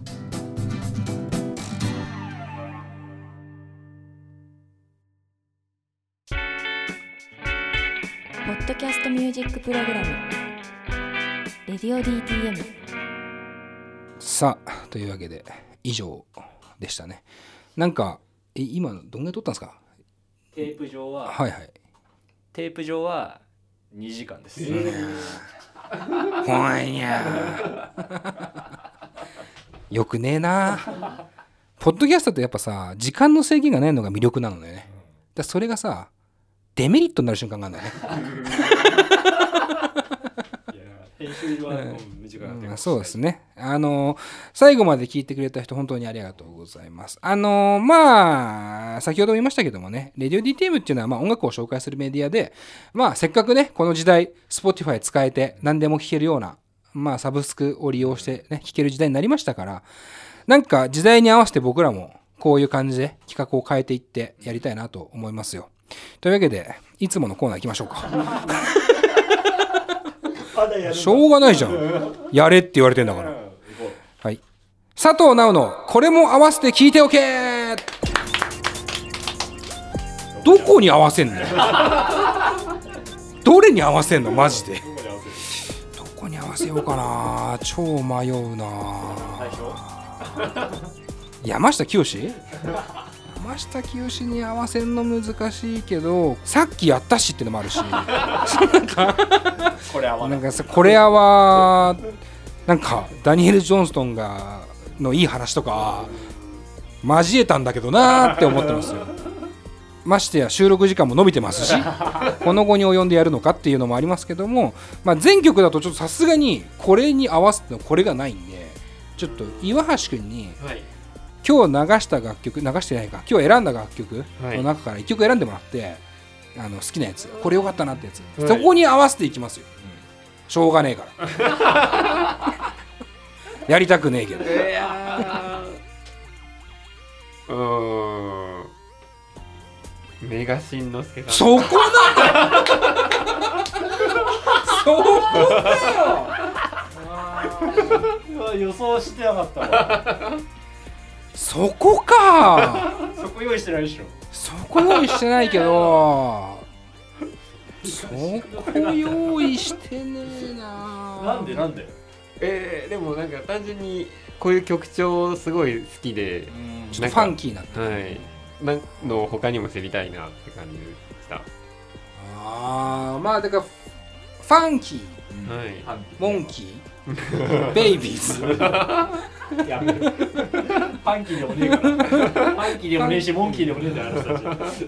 キャストミュージックプログラム「レディオ DTM」さあ、というわけで、以上でしたね。なんか、え今、どんぐらい撮ったんですか？テープ上は、はいはい。テープ上は2時間です、ほんや。よくねえな。ポッドキャストってやっぱさ時間の制限がないのが魅力なのよね。だからそれがさデメリットになる瞬間があるんだよね。うん。そうですね。あの最後まで聞いてくれた人本当にありがとうございます。あのまあ先ほども言いましたけどもねレディオ DTM っていうのはまあ音楽を紹介するメディアでまあせっかくねこの時代 Spotify 使えて何でも聴けるようなまあサブスクを利用してね聴ける時代になりましたからなんか時代に合わせて僕らもこういう感じで企画を変えていってやりたいなと思いますよというわけでいつものコーナー行きましょうか。しょうがないじゃん。やれって言われてんだから。はい。佐藤直のこれも合わせて聞いておけ。どこに合わせんの どれに合わせんのマジで。どこに合わせようかな。超迷うな。山下清山下清に合わせんの難しいけどさっきやったしってのもあるし。これ合わなんかさこれはなんかダニエル・ジョンストンがのいい話とか交えたんだけどなーって思ってますよ。ましてや収録時間も伸びてますしこの後に及んでやるのかっていうのもありますけども、まあ、全曲だとちょっとさすがにこれに合わせてのこれがないんでちょっと岩橋君にはい今日流した楽曲流してないか今日選んだ楽曲はい。の中から1曲選んでもらって、あの好きなやつこれよかったなってやつ、はい。そこに合わせていきますよ、しょうがねえから。やりたくねえけど。うー。メガシンのすけさん。そこだそこだよ。予想してなかったわそこか。そこ用意してないでしょ。そこ用意してないけど。そこ用意してねえな。なんでなんで？えー、でもなんか単純にこういう曲調すごい好きでちょっとファンキーなってはい。なんの他にも知りたいなって感じでした。あーまあだからファンキーはい。モンキー。ベイビーズ。やめるファンキーでもねえから。ファンキーでもねえしモンキーでもねえんだよあの人たち。フ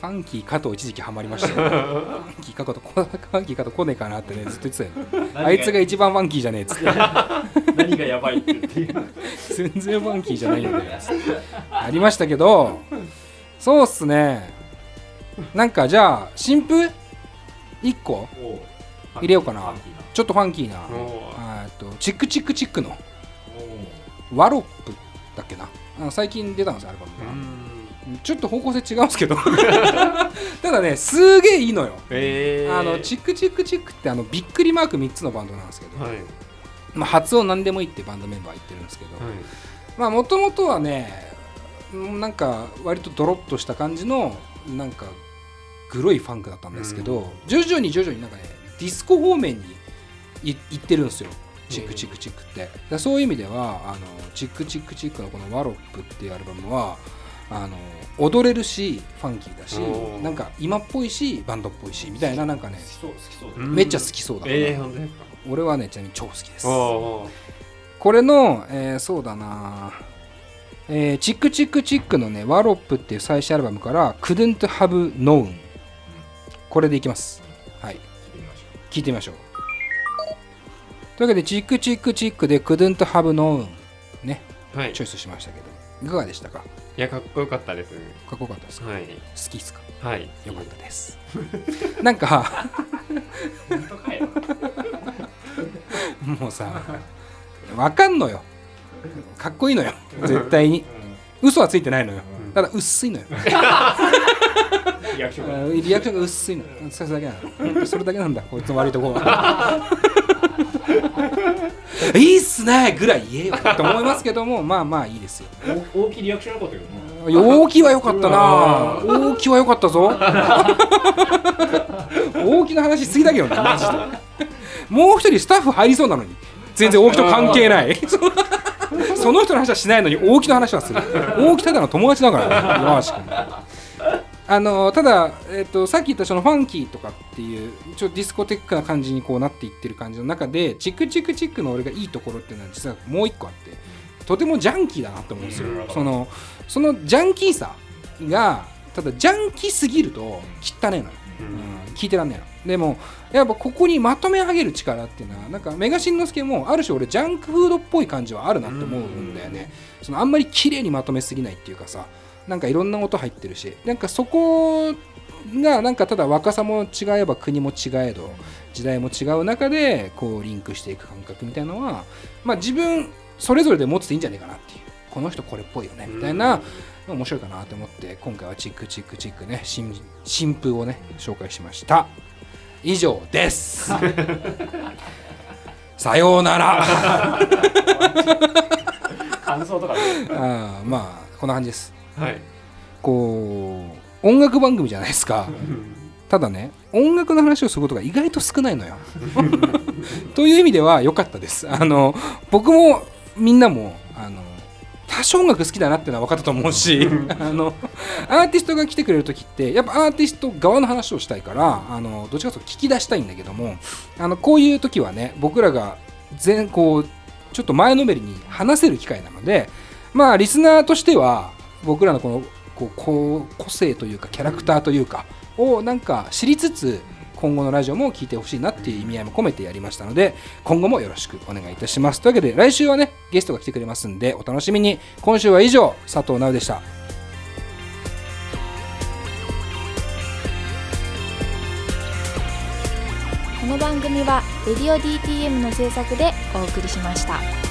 ァンキー加藤一時期ハマりました。よファンキー加藤ファンキー加藤来ねえかなってねずっと言ってたよ。あいつが一番ファンキーじゃねえっつって。何がやばいって言って。全然ファンキーじゃないんだよ。ありましたけどそうっすね。なんかじゃあ新譜1個？入れようかな。ちょっとファンキーなとチックチックチックの。ワロップだっけな。最近出たんですよアルバムが。ちょっと方向性違うんですけど。ただねすげえいいのよ。えー、あのチックチックチックってあのびっくりマーク3つのバンドなんですけど、はい。まあ、発音なんでもいいってバンドメンバー言ってるんですけど、はい。まあもともとはねうんなんか割とドロッとした感じのなんかグロいファンクだったんですけど、徐々に徐々になんかねディスコ方面にい行ってるんですよ。チックチックチックって、だそういう意味ではあのチックチックチックのこの「ワロップ」っていうアルバムはあの踊れるしファンキーだしなんか今っぽいしバンドっぽいしみたいななんかねめっちゃ好きそうだから、えー、俺はねちなみに超好きです。これの、えーそうだな、えーチックチックチックのね、 Wallop っていう最初アルバムから、Couldn't Have Known。これでいきます。はい。聞いてみましょう。というわけで、チックチックチックで Couldn't Have Known ね、はいチョイスしましたけど、いかがでしたか？かいやかっこよかったですっこよかったですか、はい好きですか？はいよかったです。なんか、もうさ、わかんのよ。かっこいいのよ。絶対に。嘘はついてないのよ。ただ、薄いのよ。リアクションが。薄いのそれだけなのそれだけなんだ。こいつの悪いとこは。いいっすねぐらい言えよと思いますけどもまあまあいいですよ。大大きいリアクションなかったけどね。大きは良かったな。大きは良かったぞ。大きな話しすぎだけどねマジで。もう一人スタッフ入りそうなのに。全然大木と関係ない その人の話はしないのに大木の話はする。大木ただの友達だからね。山橋君。あのただ、えっとさっき言ったそのファンキーとかっていうちょっとディスコテックな感じにこうなっていってる感じの中でチクチクチックの俺がいいところっていうのは実はもう一個あってとてもジャンキーだなと思うんですよ、そのそのジャンキーさがただジャンキーすぎると汚ねえのよ、うん、聞いてらんねえのでもやっぱここにまとめ上げる力っていうのはなんかメガシンノスケもある種俺ジャンクフードっぽい感じはあるなと思うんだよね、そのあんまり綺麗にまとめすぎないっていうかさなんかいろんな音入ってるしなんかそこがなんかただ若さも違えば国も違えど時代も違う中でこうリンクしていく感覚みたいなのはまあ自分それぞれで持ってていいんじゃないかなっていう。この人これっぽいよねみたいな面白いかなと思って今回はチックチックチックね新新風をね紹介しました以上です。さようなら。感想とかね。あーまあこんな感じです。はい。こう音楽番組じゃないですか。ただね音楽の話をすることが意外と少ないのよ。という意味では良かったです。あの僕もみんなもあの多少音楽好きだなっていうのは分かったと思うしあのアーティストが来てくれる時ってやっぱアーティスト側の話をしたいからあのどっちかというと聞き出したいんだけどもあのこういう時はね僕らが全こうちょっと前のめりに話せる機会なのでまあリスナーとしては僕らのこのこうこう個性というかキャラクターというかをなんか知りつつ今後のラジオも聞いてほしいなっていう意味合いも込めてやりましたので今後もよろしくお願いいたします。というわけで来週はねゲストが来てくれますんでお楽しみに。今週は以上佐藤直でした。この番組は「レディオ DTM」の制作でお送りしました。